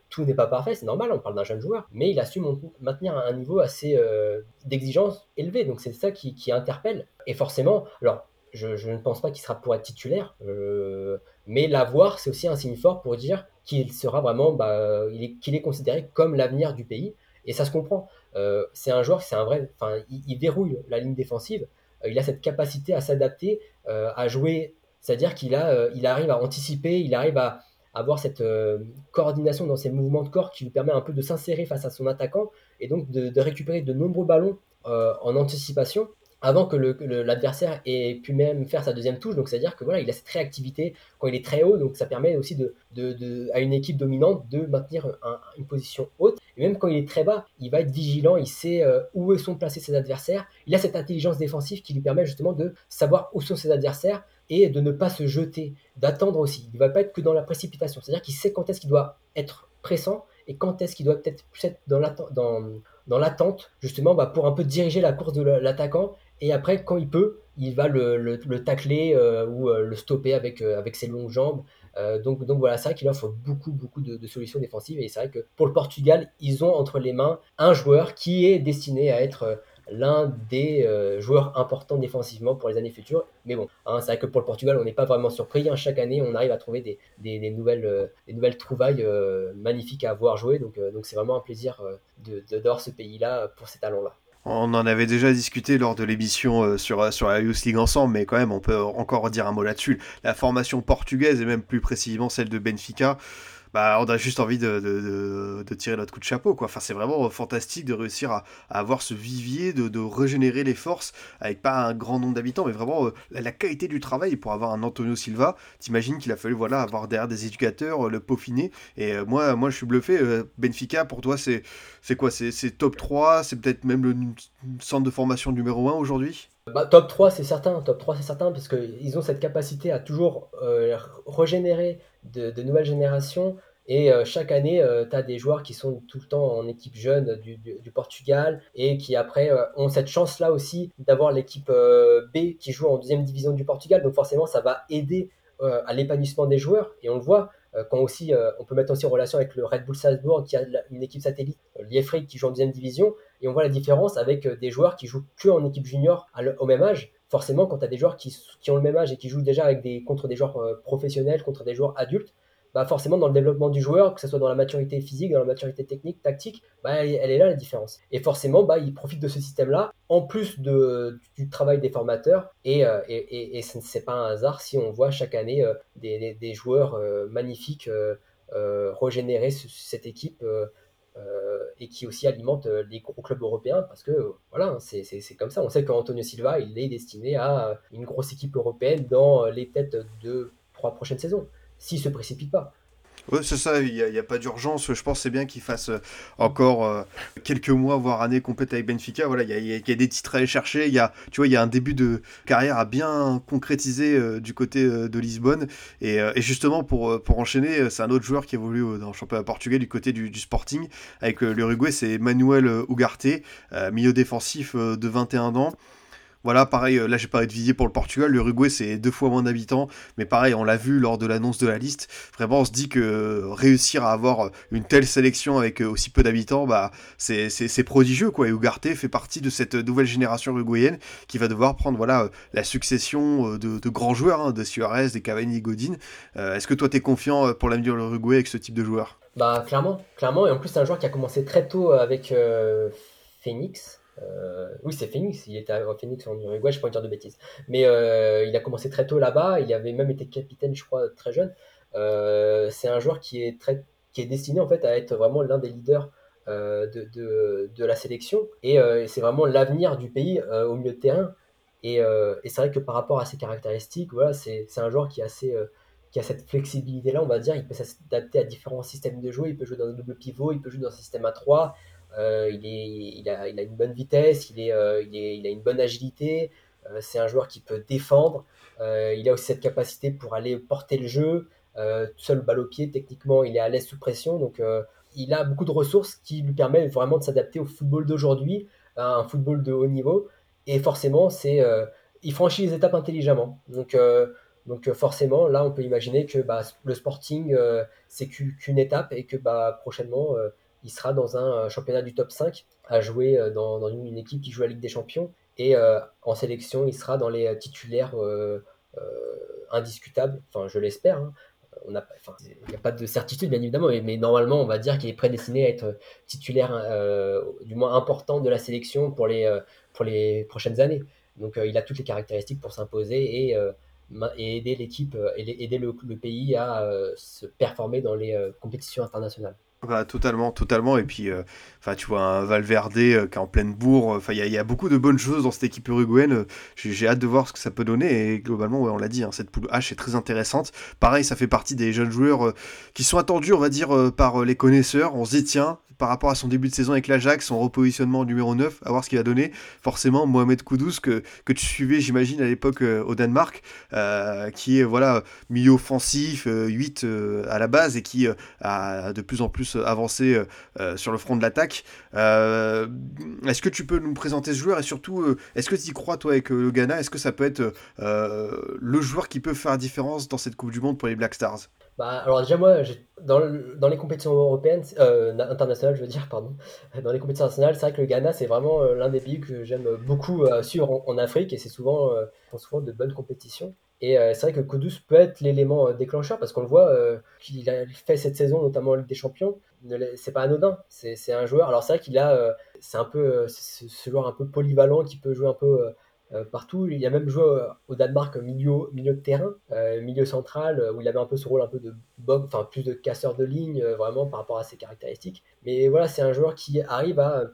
tout n'est pas parfait, c'est normal, on parle d'un jeune joueur, mais il a su maintenir un niveau assez d'exigence élevé, donc c'est ça qui, interpelle. Et forcément, alors je ne pense pas qu'il sera pour être titulaire Mais l'avoir, c'est aussi un signe fort pour dire qu'il sera vraiment, bah, il est, qu'il est considéré comme l'avenir du pays. Et ça se comprend. Euh, c'est un joueur, c'est un vrai, enfin, il, verrouille la ligne défensive. Euh, il a cette capacité à s'adapter, euh, à jouer, c'est-à-dire qu'il a, il arrive à anticiper, il arrive à avoir cette coordination dans ses mouvements de corps qui lui permet un peu de s'insérer face à son attaquant et donc de récupérer de nombreux ballons en anticipation avant que l'adversaire ait pu même faire sa deuxième touche. Donc, c'est-à-dire que voilà, il a cette réactivité quand il est très haut. Donc, ça permet aussi à une équipe dominante de maintenir une position haute. Et même quand il est très bas, il va être vigilant. Il sait euh, où sont placés ses adversaires. Il a cette intelligence défensive qui lui permet justement de savoir où sont ses adversaires et de ne pas se jeter, d'attendre aussi. Il ne va pas être que dans la précipitation. C'est-à-dire qu'il sait quand est-ce qu'il doit être pressant et quand est-ce qu'il doit peut-être être dans l'attente. Dans, dans l'attente justement bah, pour un peu diriger la course de l'attaquant et après, quand il peut, il va le, le, tacler euh, ou euh, le stopper avec, euh, avec ses longues jambes. donc, donc voilà, c'est vrai qu'il offre beaucoup, beaucoup de, solutions défensives. Et c'est vrai que pour le Portugal, ils ont entre les mains un joueur qui est destiné à être l'un des joueurs importants défensivement pour les années futures. Mais bon, hein, c'est vrai que pour le Portugal, on n'est pas vraiment surpris. Hein. Chaque année, on arrive à trouver des, des, nouvelles, des nouvelles trouvailles magnifiques à voir jouer. Donc donc c'est vraiment un plaisir de, ce pays-là pour ces talents-là. On en avait déjà discuté lors de l'émission euh, sur, euh, sur la Youth League ensemble, mais quand même, on peut encore dire un mot là-dessus. La formation portugaise, et même plus précisément celle de Benfica, bah, on a juste envie de, tirer notre coup de chapeau. Quoi. Enfin, c'est vraiment fantastique de réussir à, avoir ce vivier, de, régénérer les forces avec pas un grand nombre d'habitants, mais vraiment euh, la, qualité du travail pour avoir un Antonio Silva. T'imagines qu'il a fallu voilà, avoir derrière des éducateurs, euh, le peaufiner. Et euh, moi, moi, je suis bluffé. Benfica, pour toi, c'est quoi? C'est top 3 C'est peut-être même le centre de formation numéro 1 aujourd'hui? Bah, top 3 c'est certain, top 3 c'est certain parce qu'ils ont cette capacité à toujours régénérer de, nouvelles générations. Et euh, chaque année, euh, tu as des joueurs qui sont tout le temps en équipe jeune du, Portugal et qui après euh, ont cette chance-là aussi d'avoir l'équipe B qui joue en deuxième division du Portugal. Donc forcément, ça va aider à l'épanouissement des joueurs. Et on le voit quand aussi, on peut mettre aussi en relation avec le Red Bull Salzbourg qui a une équipe satellite, Liefrig qui joue en deuxième division. Et on voit la différence avec des joueurs qui jouent que en équipe junior au même âge forcément, quand tu as des joueurs qui, qui, ont le même âge et qui jouent déjà avec des, contre des joueurs euh, professionnels, contre des joueurs adultes, bah forcément, dans le développement du joueur, que ce soit dans la maturité physique, dans la maturité technique, tactique, bah, elle, est là la différence. Et forcément, bah, ils profitent de ce système-là, en plus du travail des formateurs. Et, euh, et, et, ce n'est pas un hasard si on voit chaque année euh, des, des, joueurs magnifiques régénérer cette équipe. Euh, et qui aussi alimente euh, les gros clubs européens parce que voilà, hein, c'est comme ça. On sait qu'Antonio Silva, il est destiné à une grosse équipe européenne dans les têtes de trois prochaines saisons, s'il se précipite pas. Oui, c'est ça, il n'y a, pas d'urgence. Je pense c'est bien qu'il fasse euh, encore euh, quelques mois, voire années complètes avec Benfica. Voilà, il y, a, des titres à aller chercher. Il y a, tu vois, il y a un début de carrière à bien concrétiser euh, du côté de Lisbonne. Et, justement, pour, pour enchaîner, c'est un autre joueur qui évolue dans le championnat portugais du côté du, du Sporting. Avec l'Uruguay, c'est Manuel Ugarte, milieu défensif de 21 ans. Voilà, pareil, euh, là j'ai parlé de Vivier pour le Portugal, l'Uruguay c'est deux fois moins d'habitants, mais pareil, on l'a vu lors de l'annonce de la liste, vraiment on se dit que euh, réussir à avoir une telle sélection avec euh, aussi peu d'habitants, bah, c'est prodigieux quoi, et Ugarte fait partie de cette nouvelle génération uruguayenne qui va devoir prendre voilà, la succession de, grands joueurs, hein, de Suarez, des Cavani, Godin. Est-ce que toi tu es confiant pour l'avenir de l'Uruguay avec ce type de joueur? Bah clairement, clairement, et en plus c'est un joueur qui a commencé très tôt avec Phoenix. Euh, oui, c'est Phoenix. Il était à Phoenix en Uruguay, je ne pas dire de bêtises. Mais euh, il a commencé très tôt là-bas. Il avait même été capitaine, je crois, très jeune. Euh, c'est un joueur qui est, très, qui est destiné en fait à être vraiment l'un des leaders de, de, de, la sélection. Et c'est vraiment l'avenir du pays au milieu de terrain. Et, et c'est vrai que par rapport à ses caractéristiques, voilà, c'est un joueur qui, est assez, qui a cette flexibilité-là, on va dire. Il peut s'adapter à différents systèmes de jeu. Il peut jouer dans un double pivot, il peut jouer dans un système à 3 euh, il, a, une bonne vitesse, il, euh, a une bonne agilité. Euh, c'est un joueur qui peut défendre. il a aussi cette capacité pour aller porter le jeu. seul balle au pied, techniquement, il est à l'aise sous pression. Donc, il a beaucoup de ressources qui lui permettent vraiment de s'adapter au football d'aujourd'hui, un football de haut niveau. Et forcément, il franchit les étapes intelligemment. Donc, donc forcément, là, on peut imaginer que bah, le Sporting, c'est qu'une étape et que bah, prochainement, il sera dans un euh, championnat du top 5 à jouer euh, dans, une, équipe qui joue la Ligue des Champions. Et euh, en sélection, il sera dans les titulaires indiscutable, enfin je l'espère. Hein. Il n'y a pas de certitude bien évidemment, mais, normalement on va dire qu'il est prédestiné à être titulaire du moins important de la sélection pour les, pour les prochaines années. Donc il a toutes les caractéristiques pour s'imposer et et aider l'équipe, aider le, pays à se performer dans les compétitions internationales. Bah, totalement, totalement. Et puis, euh, enfin, tu vois, un Valverde euh, qui est en pleine bourre. Enfin, il y, a beaucoup de bonnes choses dans cette équipe uruguayenne. J'ai hâte de voir ce que ça peut donner. Et globalement, on l'a dit, hein, cette poule H est très intéressante. Pareil, ça fait partie des jeunes joueurs euh, qui sont attendus, on va dire, par les connaisseurs. On se dit, tiens, par rapport à son début de saison avec l'Ajax, son repositionnement numéro 9, à voir ce qu'il va donner. Forcément, Mohamed Koudous, que, tu suivais, j'imagine, à l'époque au Danemark, qui est voilà milieu offensif, 8 à la base et qui a de plus en plus avancé euh, euh, sur le front de l'attaque. Euh, est-ce que tu peux nous présenter ce joueur et surtout, est-ce que tu y crois toi avec le Ghana Est-ce que ça peut être le joueur qui peut faire la différence dans cette Coupe du Monde pour les Black Stars? Bah, alors déjà moi, dans, dans, les compétitions européennes, internationales, je veux dire, pardon, [LAUGHS] dans les compétitions internationales, c'est vrai que le Ghana, c'est vraiment l'un des pays que j'aime beaucoup suivre en, Afrique et c'est souvent, souvent de bonnes compétitions. Et euh, c'est vrai que Kudus peut être l'élément euh, déclencheur parce qu'on le voit euh, qu'il a fait cette saison, notamment en Ligue des Champions. C'est pas anodin. C'est un joueur. Alors c'est vrai qu'il a, c'est un peu ce joueur un peu polyvalent qui peut jouer un peu partout. Il a même joué au Danemark milieu, milieu de terrain, milieu central, où il avait un peu ce rôle un peu de bob, enfin plus de casseur de ligne, vraiment par rapport à ses caractéristiques. Mais voilà, c'est un joueur qui arrive à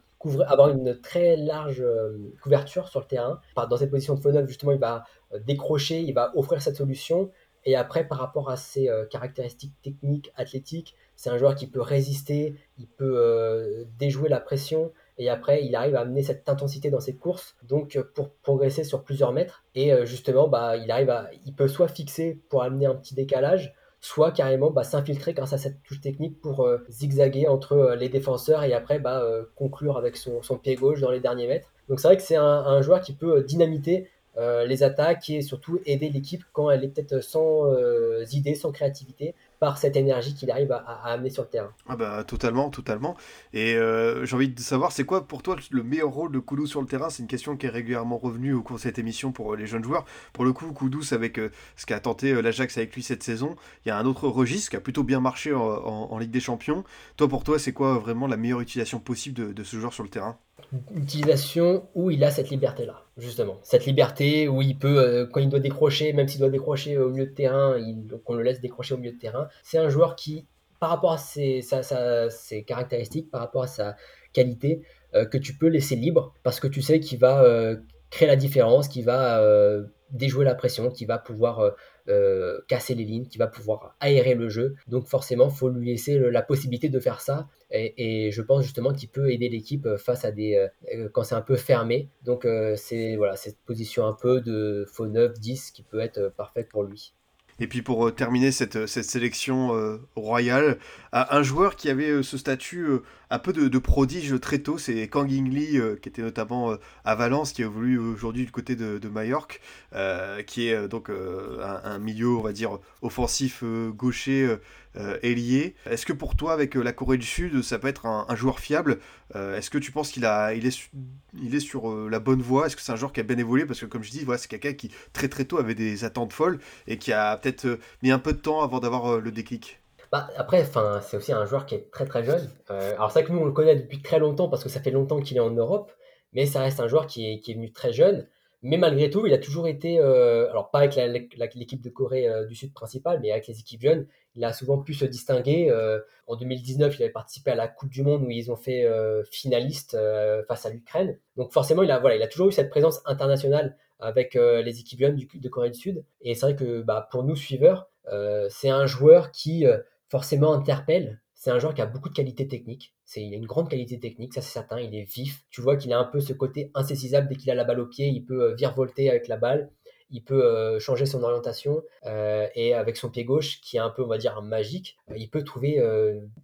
avoir une très large euh, couverture sur le terrain. Dans cette position de faux justement, il va euh, décrocher, il va offrir cette solution. Et après, par rapport à ses euh, caractéristiques techniques, athlétiques, c'est un joueur qui peut résister, il peut déjouer la pression. Et après, il arrive à amener cette intensité dans ses courses, donc pour progresser sur plusieurs mètres. Et justement, bah, il peut soit fixer pour amener un petit décalage, soit carrément bah, s'infiltrer grâce à cette touche technique pour euh, zigzaguer entre euh, les défenseurs et après bah, euh, conclure avec son, pied gauche dans les derniers mètres. Donc c'est vrai que c'est un, joueur qui peut dynamiter les attaques et surtout aider l'équipe quand elle est peut-être sans idées, sans créativité par cette énergie qu'il arrive à, amener sur le terrain. Ah bah totalement, totalement. Et euh, j'ai envie de savoir, c'est quoi pour toi le meilleur rôle de Koudous sur le terrain? C'est une question qui est régulièrement revenue au cours de cette émission pour euh, les jeunes joueurs. Pour le coup, Koudous, avec euh, ce qu'a tenté l'Ajax avec lui cette saison, il y a un autre registre qui a plutôt bien marché en, Ligue des Champions. Toi, pour toi, c'est quoi vraiment la meilleure utilisation possible de ce joueur sur le terrain? Utilisation où il a cette liberté-là, justement. Cette liberté où il peut, euh, quand il doit décrocher, même s'il doit décrocher au milieu de terrain, qu'on le laisse décrocher au milieu de terrain. C'est un joueur qui, par rapport à ses, ses, caractéristiques, par rapport à sa qualité, euh, que tu peux laisser libre parce que tu sais qu'il va euh, créer la différence, qu'il va déjouer la pression, qu'il va pouvoir euh, casser les lignes, qui va pouvoir aérer le jeu. Donc forcément, il faut lui laisser la possibilité de faire ça. Et, je pense justement qu'il peut aider l'équipe face à des euh, quand c'est un peu fermé. Donc euh, c'est voilà cette position un peu de faux 9 10 qui peut être parfaite pour lui. Et puis pour euh, terminer cette, euh, sélection euh, royale, un joueur qui avait ce statut un peu de, prodige très tôt, c'est Kang In Lee, qui était notamment à Valence, qui évolue aujourd'hui du côté de, de Majorque, qui est donc un, milieu, on va dire, offensif gaucher ailier. Est-ce que pour toi, avec la Corée du Sud, ça peut être un, joueur fiable Est-ce que tu penses qu'il a, il est, il est sur la bonne voie? Est-ce que c'est un joueur qui a bien évolué? Parce que comme je dis, voilà, c'est quelqu'un qui très très tôt avait des attentes folles et qui a peut-être euh, mis un peu de temps avant d'avoir euh, le déclic bah, après, c'est aussi un joueur qui est très très jeune. Euh, alors c'est vrai que nous on le connaît depuis très longtemps parce que ça fait longtemps qu'il est en Europe, mais ça reste un joueur qui est, qui est venu très jeune. Mais malgré tout, il a toujours été, alors pas avec l'équipe de Corée du Sud principale, mais avec les équipes jeunes, il a souvent pu se distinguer. en 2019, il avait participé à la Coupe du Monde où ils ont fait finaliste face à l'Ukraine. Donc forcément, il a, voilà, il a toujours eu cette présence internationale avec euh, les équipes jeunes de Corée du Sud. Et c'est vrai que bah, pour nous, suiveurs, euh, c'est un joueur qui euh, forcément interpelle. C'est un joueur qui a beaucoup de qualité technique. il a une grande qualité technique, ça c'est certain. Il est vif. Tu vois qu'il a un peu ce côté insaisissable dès qu'il a la balle au pied. Il peut virevolter avec la balle il peut euh, changer son orientation euh, et avec son pied gauche, qui est un peu, on va dire, magique, euh, il peut trouver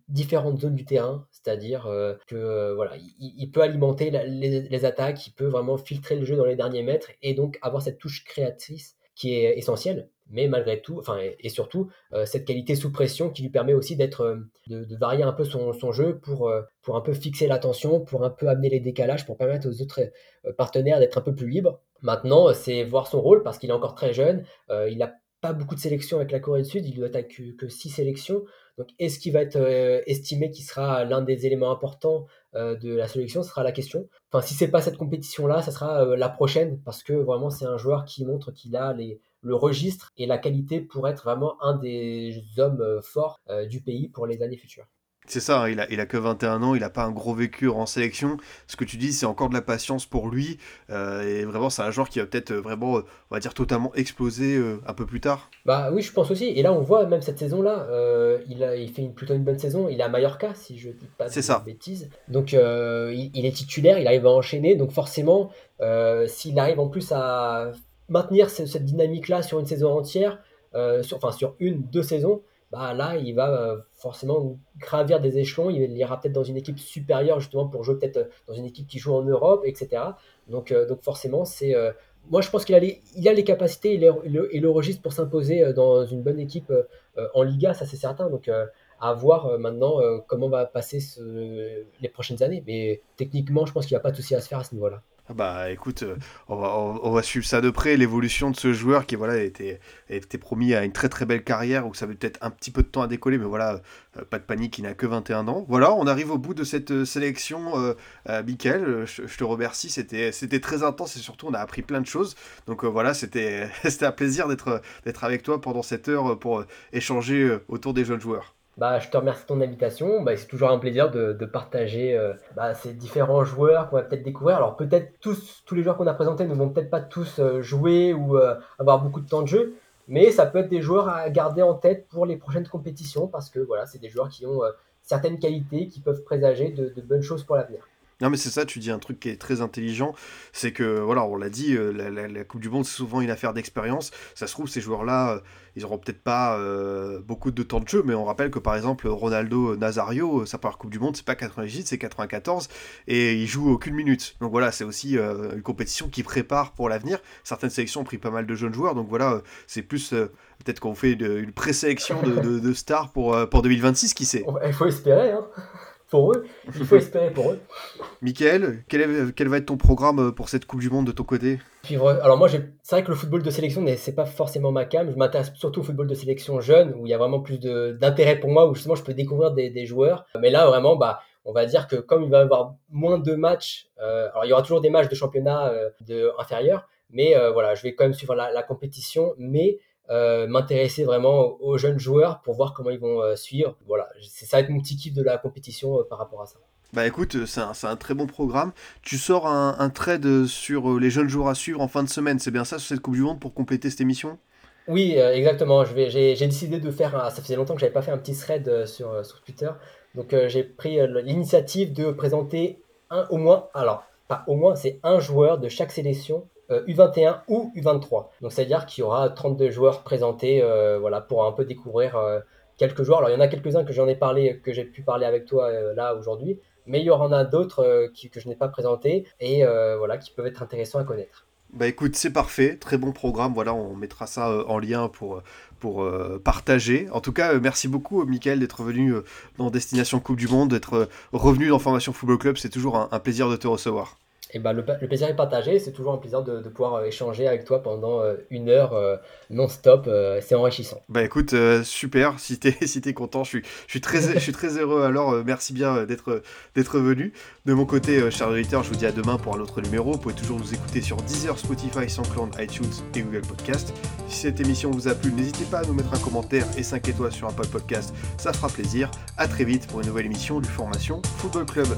différentes zones du terrain, c'est-à-dire que voilà, il, peut alimenter les, attaques, il peut vraiment filtrer le jeu dans les derniers mètres et donc avoir cette touche créatrice qui est essentielle. Mais malgré tout, enfin et, surtout cette qualité sous pression qui lui permet aussi d'être, de, varier un peu son, jeu pour pour un peu fixer l'attention, pour un peu amener les décalages, pour permettre aux autres partenaires d'être un peu plus libres Maintenant, c'est voir son rôle parce qu'il est encore très jeune. Euh, il n'a pas beaucoup de sélections avec la Corée du Sud, il doit être que, que six sélections. Donc, est-ce qu'il va être euh, estimé qu'il sera l'un des éléments importants euh, de la sélection sera la question. Enfin, si c'est pas cette compétition-là, ça sera euh, la prochaine, parce que vraiment, c'est un joueur qui montre qu'il a les, le registre et la qualité pour être vraiment un des hommes forts du pays pour les années futures. C'est ça, hein, il, a, il a que 21 ans, il n'a pas un gros vécu en sélection. Ce que tu dis, c'est encore de la patience pour lui. Euh, et vraiment, c'est un joueur qui va peut-être euh, vraiment, euh, on va dire, totalement exploser un peu plus tard. Bah oui, je pense aussi. Et là, on voit même cette saison-là, il, a, il fait une, plutôt une bonne saison. Il est à Mallorca, si je ne dis pas de ça. bêtises. Donc, il, il, est titulaire, il arrive à enchaîner. Donc, forcément, s'il arrive en plus à maintenir cette dynamique-là sur une saison entière, sur, enfin sur une, deux saisons, bah là, il va euh, forcément gravir des échelons. Il ira peut-être dans une équipe supérieure, justement, pour jouer peut-être euh, dans une équipe qui joue en Europe, etc. Donc, euh, donc forcément, c'est. moi, je pense qu'il a, les, il a les capacités et le, et le registre pour s'imposer dans une bonne équipe en Liga, ça c'est certain. Donc, à voir maintenant comment va passer les prochaines années. Mais techniquement, je pense qu'il n'y a pas de souci à se faire à ce niveau-là. Ah bah écoute, euh, on va, suivre ça de près, l'évolution de ce joueur qui voilà était, promis à une très très belle carrière où ça avait peut-être un petit peu de temps à décoller, mais voilà, euh, pas de panique, il n'a que 21 ans. Voilà, on arrive au bout de cette euh, sélection, euh, Michael, je, te remercie, c'était, très intense et surtout on a appris plein de choses. Donc voilà, [LAUGHS] c'était, un plaisir d'être avec toi pendant cette heure pour échanger autour des jeunes joueurs. Bah, je te remercie de ton invitation. Bah, c'est toujours un plaisir de, partager euh, bah, ces différents joueurs qu'on va peut-être découvrir. Alors peut-être tous, les joueurs qu'on a présentés ne vont peut-être pas tous euh, jouer ou euh, avoir beaucoup de temps de jeu, mais ça peut être des joueurs à garder en tête pour les prochaines compétitions parce que voilà, c'est des joueurs qui ont certaines qualités qui peuvent présager de bonnes choses pour l'avenir. Non mais c'est ça, tu dis un truc qui est très intelligent, c'est que voilà, on l'a dit, euh, la, Coupe du Monde c'est souvent une affaire d'expérience. Ça se trouve ces joueurs-là, euh, ils auront peut-être pas euh, beaucoup de temps de jeu, mais on rappelle que par exemple Ronaldo Nazario, sa première Coupe du Monde c'est pas 98, c'est 94 et il joue aucune minute. Donc voilà, c'est aussi une compétition qui prépare pour l'avenir. Certaines sélections ont pris pas mal de jeunes joueurs, donc voilà, c'est plus peut-être qu'on fait une présélection de, stars pour pour 2026, qui sait? Il faut espérer. Hein pour eux. Il faut [LAUGHS] espérer pour eux. Michael, quel, quel, va être ton programme euh, pour cette Coupe du Monde de ton côté? Alors moi, c'est vrai que le football de sélection, c'est pas forcément ma cam. Je m'intéresse surtout au football de sélection jeune, où il y a vraiment plus d'intérêt pour moi, où justement je peux découvrir des, des, joueurs. Mais là, vraiment, bah, on va dire que comme il va y avoir moins de matchs, euh, alors il y aura toujours des matchs de championnat euh, de, inférieurs, mais voilà, je vais quand même suivre la, la compétition, mais euh, m'intéresser vraiment aux jeunes joueurs pour voir comment ils vont euh, suivre. Voilà, ça va être mon petit kiff de la compétition euh, par rapport à ça. Bah écoute, c'est un, très bon programme. Tu sors un, trade sur les jeunes joueurs à suivre en fin de semaine, c'est bien ça, sur cette Coupe du Monde pour compléter cette émission? Oui, exactement. J'ai décidé de faire, ça faisait longtemps que j'avais pas fait un petit thread sur, sur Twitter. Donc j'ai pris l'initiative de présenter un au moins, alors pas au moins, c'est un joueur de chaque sélection U21 euh, ou U23. Donc c'est-à-dire qu'il y aura 32 joueurs présentés euh, voilà, pour un peu découvrir euh, quelques joueurs. Alors il y en a quelques-uns que j'en ai parlé, que j'ai pu parler avec toi là aujourd'hui, mais il y en a d'autres que je n'ai pas présentés et voilà, qui peuvent être intéressants à connaître. Bah écoute, c'est parfait, très bon programme, voilà, on mettra ça en lien pour, pour partager. En tout cas, merci beaucoup Mickaël d'être venu dans Destination Coupe du Monde, d'être revenu dans Formation Football Club, c'est toujours un plaisir de te recevoir. Et ben, le, plaisir est partagé, c'est toujours un plaisir de, pouvoir euh, échanger avec toi pendant euh, une heure euh, non-stop, c'est enrichissant. Bah écoute, super, si t'es [LAUGHS] si es content, je suis, je, suis très, je suis très heureux, alors merci bien d'être venu. De mon côté, chers auditeurs, je vous dis à demain pour un autre numéro, vous pouvez toujours nous écouter sur Deezer, Spotify, SoundCloud, iTunes et Google Podcast. Si cette émission vous a plu, n'hésitez pas à nous mettre un commentaire et 5 étoiles sur Apple Podcast, ça fera plaisir. A très vite pour une nouvelle émission du Formation Football Club.